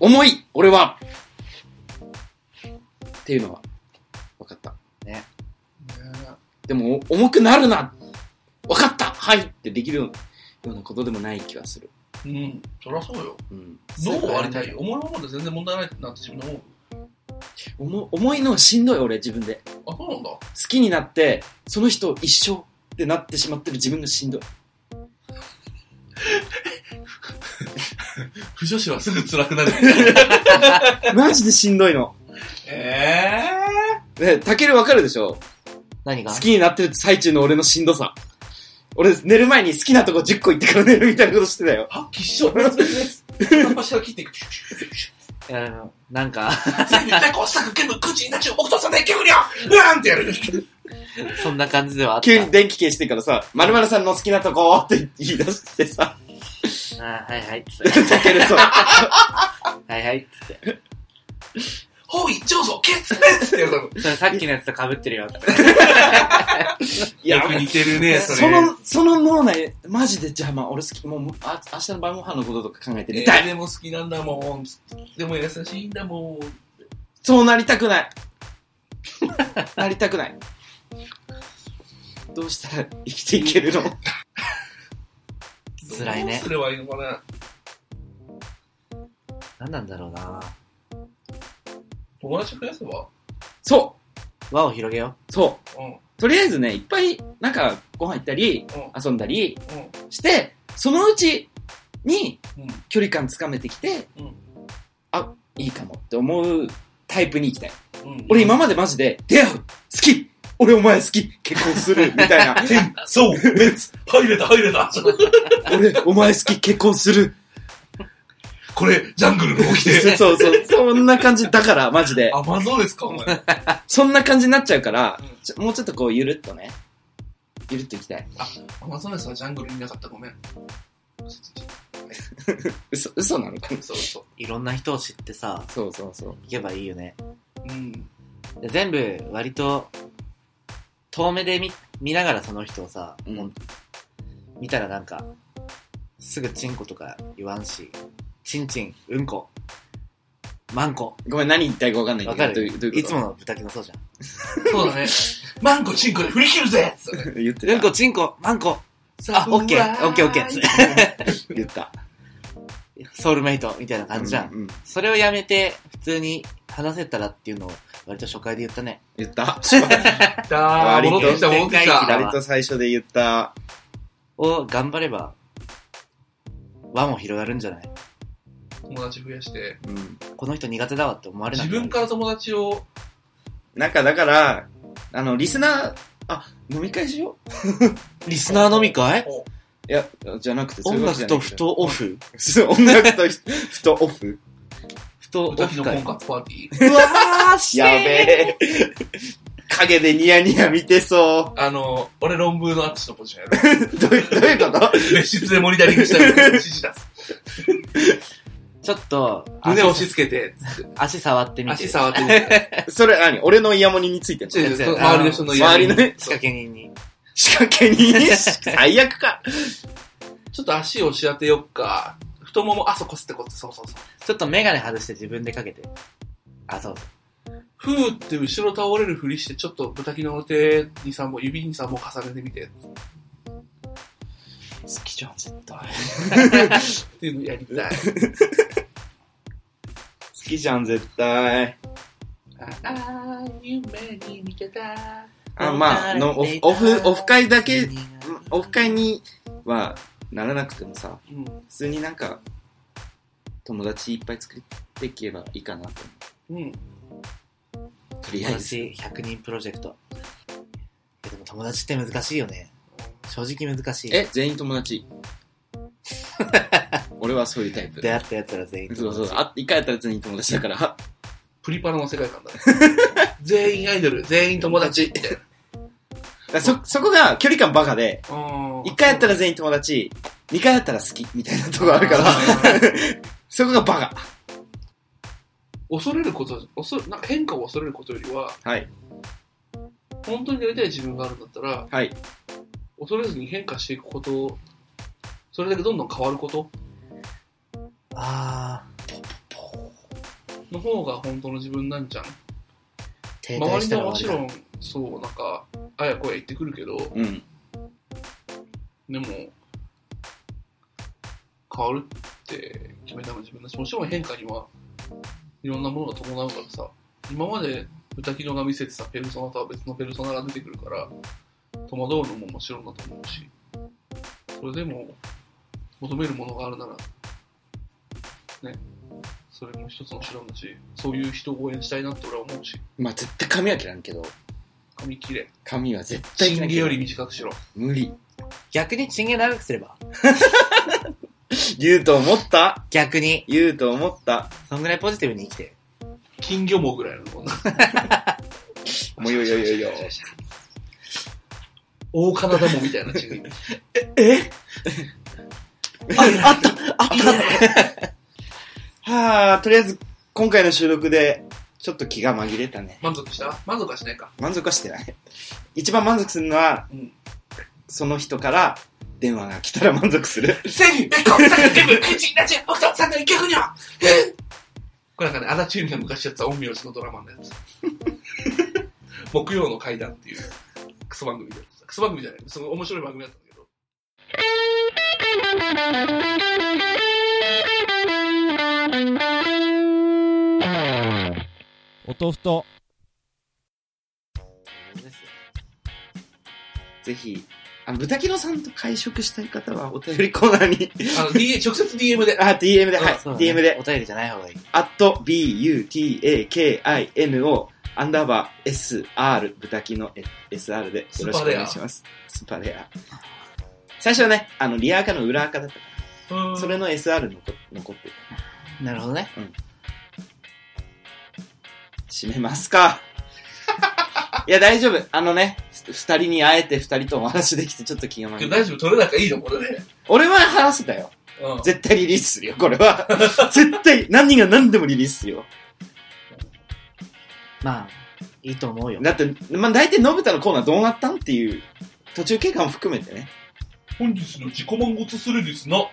重い俺はっていうのは、分かった。ねでも、お重くなるな分かったはいってできるようなことでもない気はする。うん。そりゃそうよ。うん。脳はありたいよ。思いままで全然問題ないなって自分で思う。重重いのがしんどい俺自分で。あ、そうなんだ。好きになって、その人一生ってなってしまってる自分がしんどい。不女子はすぐ辛くなる。マジでしんどいの。えね、たけるわかるでしょ？何が？好きになってる最中の俺のしんどさ。俺、寝る前に好きなとこ10個行ってから寝るみたいなことしてたよ。ー、はっきしょ。別々です。片っ端から切っていく。いや、なんか、全部大根スタッフ剣の空地に立ちを僕とさんで煙をうわーんってやる。そんな感じではあった。急に電気消してからさ、〇〇さんの好きなとこって言い出してさ、あはいはい。つってたけるそう。はいはい。つって。ほい、上手、ケツレツってやるの。それさっきのやつと被ってるよ。いやよく似てるね、それ。その、その脳内、マジで邪魔。俺好き、もう、あ明日の晩ご飯のこととか考えてえみたい。ーでも好きなんだもん。でも優しいんだもん。そうなりたくない。なりたくない。どうしたら生きていけるの？辛いねどうすればいいのかな。何なんだろうな友達増やせば？そ輪を広げよう、そう。うん。とりあえずね、いっぱい、なんか、ご飯行ったり、うん。遊んだりうん。して、そのうちにうん。距離感つかめてきて、うんあ、いいかもって思うタイプに行きたい。うん。俺今までマジで、出会う好き俺お前好き結婚するみたいな。そう 熱入れた入れた 俺お前好き結婚するこれ、ジャングルの起きて。そうそう、そんな感じだから、マジで。アマゾンですか、お前。そんな感じになっちゃうからうん、もうちょっとこう、ゆるっとね。ゆるっといきたい。アマゾネスはジャングルにいなかった、ごめん。嘘、嘘なのかな？そうそう。う。いろんな人を知ってさ、そうそうそう。行けばいいよね。うん。で全部、割と、遠目で見、見ながらその人をさ、うんもう見たらなんか、すぐチンコとか言わんし、チンチン、うんこ、マンコ。ごめん、何言いたいかわかんないんだけかる？どういうどういうこと？いつもの豚キノそうじゃん。そうだね。マンコチンコで振り切るぜつって言ってた。うんこ、チンコ、マンコ。あ、オッケー、オッケー、オッケー。言った。ソウルメイトみたいな感じじゃん。うんうんそれをやめて、普通に話せたらっていうのを、割と初回で言ったね。言った。だ割と戻ってきた、戻ってきた。割と最初で言った。を頑張れば、輪も広がるんじゃない？友達増やして。うん。この人苦手だわって思われな自くなる分から友達を、なんかだから、あの、リスナー、あ、飲み会しよう。リスナー飲み会？いや、じゃなくて、そういう音わけじゃない楽とふとオフ？そう音楽とふとオフ。ふとオ歌のフ会婚活パーティー。うわーしやべえ。影でニヤニヤ見てそあの、俺論文のアッチのポジションやる。う。どういう、どういうこと？別室でモニタリングしたり、指示出す。ちょっと、胸押し付けて、足触ってみて。足触ってみて。それ何？俺のイヤモニについてんの違う違う周りの人の家周りのね仕掛け人に。仕掛けに？最悪か。ちょっと足を押し当てよっか。太もも、あ、そこすってこって、そうそうそう。ちょっとメガネ外して自分でかけて。あ、そう。ふーって後ろ倒れるふりして、ちょっと豚キノの手に3本、指に3本重ねてみて。好きじゃん、絶対。っていうのをやりたい。好きじゃん、絶対。ああ、夢に見てた。あまあのオフ、オフ、オフ会だけ、オフ会にはならなくてもさ、うん。普通になんか、友達いっぱい作っていけばいいかなと思うん。う。とりあえず。友達100人プロジェクト。えでも友達って難しいよね。正直難しい。え、全員友達 俺はそういうタイプ。出会ったやつら全員そう。そう。あ、一回やったら全員友達だから。プリパラの世界観だね。全員アイドル、全員友達。みたいな。だからそ、そこが距離感バカで、あ一回やったら全員友達、二回やったら好き、みたいなとこあるから、そこがバカ。恐れること、恐れなんか変化を恐れることよりは、はい。本当になりたい自分があるんだったら、はい。恐れずに変化していくこと、それだけどんどん変わることあの方が本当の自分なんじゃん。周り滞したら終わりのもちろん、そう、なんか、あやこや言ってくるけど、うん。でも、変わるって決めたのは自分だし、もちろん変化にはいろんなものが伴うからさ、今まで歌キノが見せてたペルソナとは別のペルソナが出てくるから、戸惑うのももちろんだと思うし、それでも求めるものがあるなら、ね、それも一つの手段だし、そういう人を応援したいなって俺は思うし、まあ、絶対髪は切らんけど、髪切れ、髪は絶対切らんけどチンゲより短くしろ。無理。逆にチンゲ長くすれば 言うと思った逆に。言うと思った。そんぐらいポジティブに生きて。金魚もぐらいのこんな。もうよよよよ。大カナダモみたいなチンゲ。あ、あったあったはあ、とりあえず、今回の収録で、ちょっと気が紛れたね。満足した？満足はしないか。満足はしてない。一番満足するのは、うんその人から電話が来たら満足する。セリ、ベッコ、サク、ケブ、クチ、ナチ、オクト、サク、ケフニョこれなんかね、足立由美が昔やってた陰陽師のドラマのやつ。木曜の階段っていうクソ番組でやってた。クソ番組じゃない。その面白い番組だったんだけど。おとふとぜひ、あの、豚キノさんと会食したい方は、お便りコーナーに、あの、D、直接 DM で。あ、DM で、はい、ね DM でお、便りじゃない方がいい。アット butakino アンダーバー SR 豚キノ SR でよろしくお願いします。スーパーレア。最初はね、あの、リア赤の裏赤だったから、うんそれの SR 残残ってる。なるほどね。閉めますか。いや、大丈夫。あのね、二人に会えて二人とお話できてちょっと気が紛れ大丈夫、取れ高いいのこれで。俺は話せたよ。うん。絶対リリースするよ、これは。絶対、何が何でもリリースするよ。まあ、いいと思うよ。だって、まあ、大体、のぶたのコーナーどうなったんっていう、途中経過も含めてね。本日の自己満骨スレですな。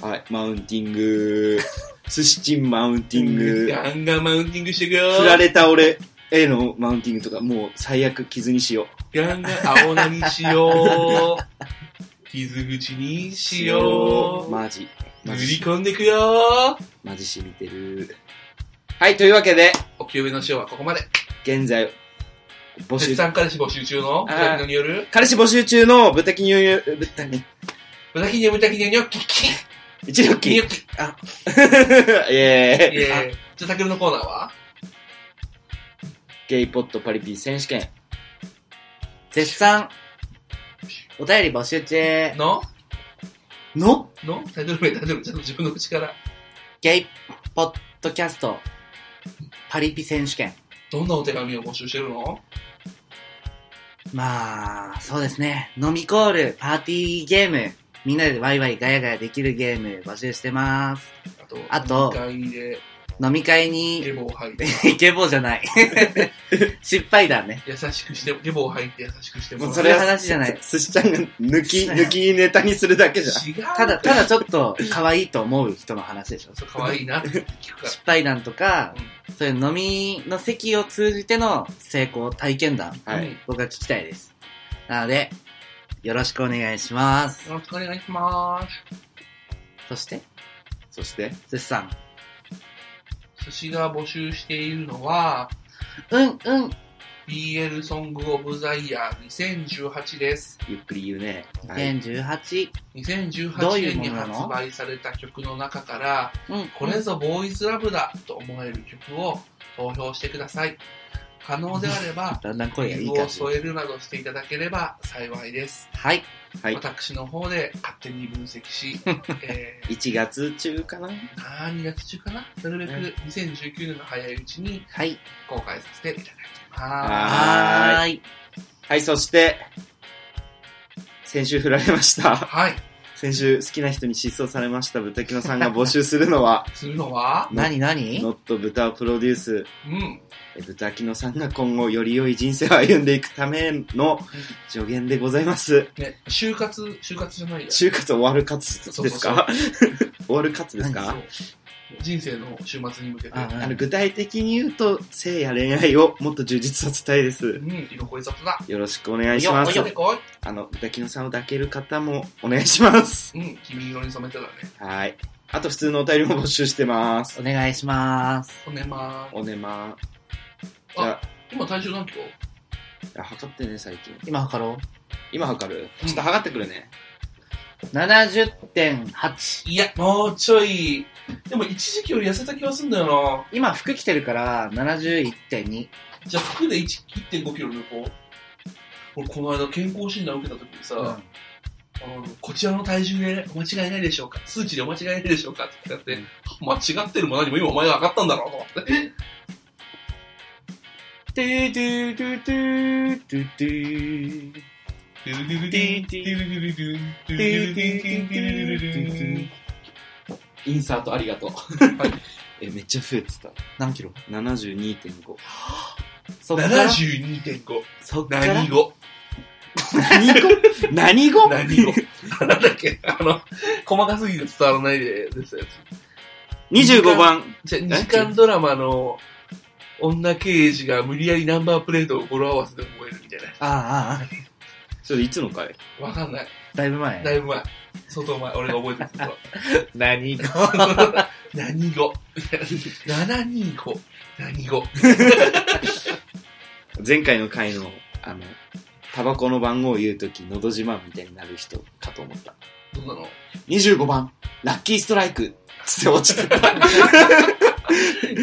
はい、マウンティング、寿司チンマウンティング、ガンガンマウンティングしていくよ。振られた俺へのマウンティングとか、もう最悪傷にしよガンガン青菜にしよう。傷口にしよう。マジ。塗りマジ、込んでいくよ。マジ染みてる。はい、というわけで、お清めの塩はここまで。現在、募集絶、賛彼氏募集中の？による？彼氏募集中の豚キニュー、豚キニ豚キノ豚キノニョッキキ一応キニョッキ。あ、イエーイ。いえ。じゃあ、たけるのコーナーは？ゲイポットパリピ選手権。絶賛、お便り募集中。の？の？の？タイトル名、タイトル、ちゃんと自分の口から。ゲイポッドキャスト、パリピ選手権。どんなお手紙を募集してるの？まあ、そうですね。飲みコール、パーティーゲーム、みんなでワイワイガヤガヤできるゲーム募集してます。あと、あと飲み会で、飲み会ゲに、ボを吐いて、イケボじゃない。失敗談ね。優しくして、ゲボを吐いて優しくしてもらう。それは話じゃない寿司ちゃんが抜き、抜きネタにするだけじゃん。違う。ただ、ただちょっと可愛いと思う人の話でしょ。そう、可愛いなって聞くから。失敗談とか、そういう飲みの席を通じての成功体験談、はいうん僕は聞きたいです。なので、よろしくお願いします。よろしくお願いします。そして、そして、寿司さん。寿司が募集しているのは、うん、うん。BL ソングオブザイヤー2018です。ゆっくり言うね。はい。2018。どう2018いう年に発売された曲の中から、うん、これぞボーイズラブだと思える曲を投票してください。可能であれば、だんだん声がいい。を添えるなどしていただければ幸いです。はい。はい。私の方で勝手に分析し、え1月中かな？ー、2月中かな？なるべく2019年の早いうちにはい。公開させていただきます。はい。はい、そして、先週振られました。はい。先週好きな人に失踪されました豚キノさんが募集するのは、するのは、な何何？ノット豚をプロデュース、うん。え豚キノさんが今後より良い人生を歩んでいくための助言でございます。ね、就活、就活じゃないや。就活終わる活ですか？終わる活ですか？人生の週末に向けて。ああの具体的に言うと、性や恋愛をもっと充実させたいですう。ん、色恋雑だ。よろしくお願いします。あの、豚キノさんを抱ける方もお願いします。うん、君色に染めてだね。はい。あと普通のお便りも募集してます。お願いします。おねまー。おねま。じゃあ、今体重何キロ？いや測ってね、最近。今測ろ今測る？ちょっと測ってくるね。う。70.8。いや、もうちょい。でも一時期より痩せた気がすんだよ今服着てるから71.2。な。じゃあ服で1 1.5キロ抜こう。俺この間健康診断受けた時にさ、うんあのこちらの体重でお間違いないでしょうか数値でお間違いないでしょうかって聞かれて、間違ってるも何も今お前が上がったんだろうと思って。トゥトゥトゥトゥトゥトゥインサートありがとう。はいえ、めっちゃ増えてた。何キロ？72.5。そっから、72.5。そっから？何語？何語？何語？何語？なんだっけ？あの、細かすぎて伝わらないでですやつ。?25 番。じゃ2時間ドラマの女刑事が無理やりナンバープレートを語呂合わせで覚えるみたいな。ああ、ああ、それいつの回？わかんない。だいぶ前。だいぶ前。相当前。俺が覚えてるこ何語？と。何語 ?725。何語？前回の回の、あの、タバコの番号を言うとき、のど自慢みたいになる人かと思った。どんなの？25番、ラッキーストライクつって落ちてた。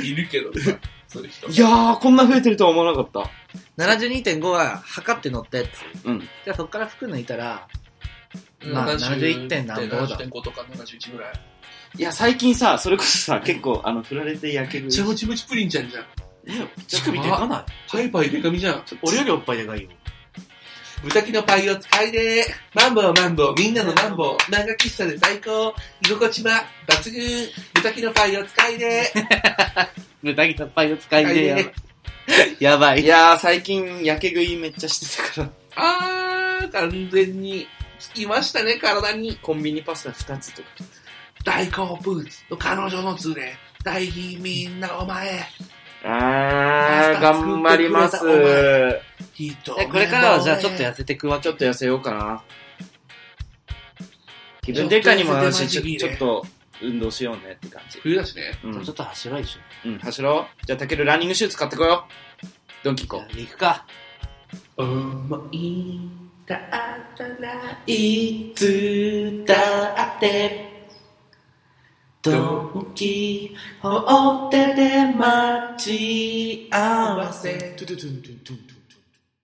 いるけどさ、そういう人。いやー、こんな増えてるとは思わなかっ72.5は測って乗ったやつ。た。うん。じゃあそっから服抜いたら、まあ70 71点何ぼだ70.5とか71ぐらい。いや、最近さ、それこそさ、結構、あの、振られてやける。ちゃもちもちプリンちゃんじゃん。乳首でかないパイパイデカミじゃん。俺よりおっぱいでかいよ。豚キのパイを使いでマンボウマンボウ、みんなのマンボウ、漫画喫茶で最高、居心地は抜群、豚キのパイを使いで豚ギ のパイを使いでや使いで。やばい。いやー、最近、やけ食いめっちゃしてたから、あー、完全に、つきましたね、体に。コンビニパスタ2つとか。大好物の彼女の連れ、大貧民なお前、あー、頑張ります。これからはじゃあちょっと痩せてくわけちょっと痩せようかな。気分転換にもなるし、ちょちょっと運動しようねって感じ。冬だしね。うんちょっと走ろうでしょ。うん、走ろう。じゃあ、たけるランニングシューズ買ってこよう。ドンキ行こじゃあ行くか。思いだったら、いつだって、ドンキホーテで待ち合わせ。トゥトゥトゥトゥトゥ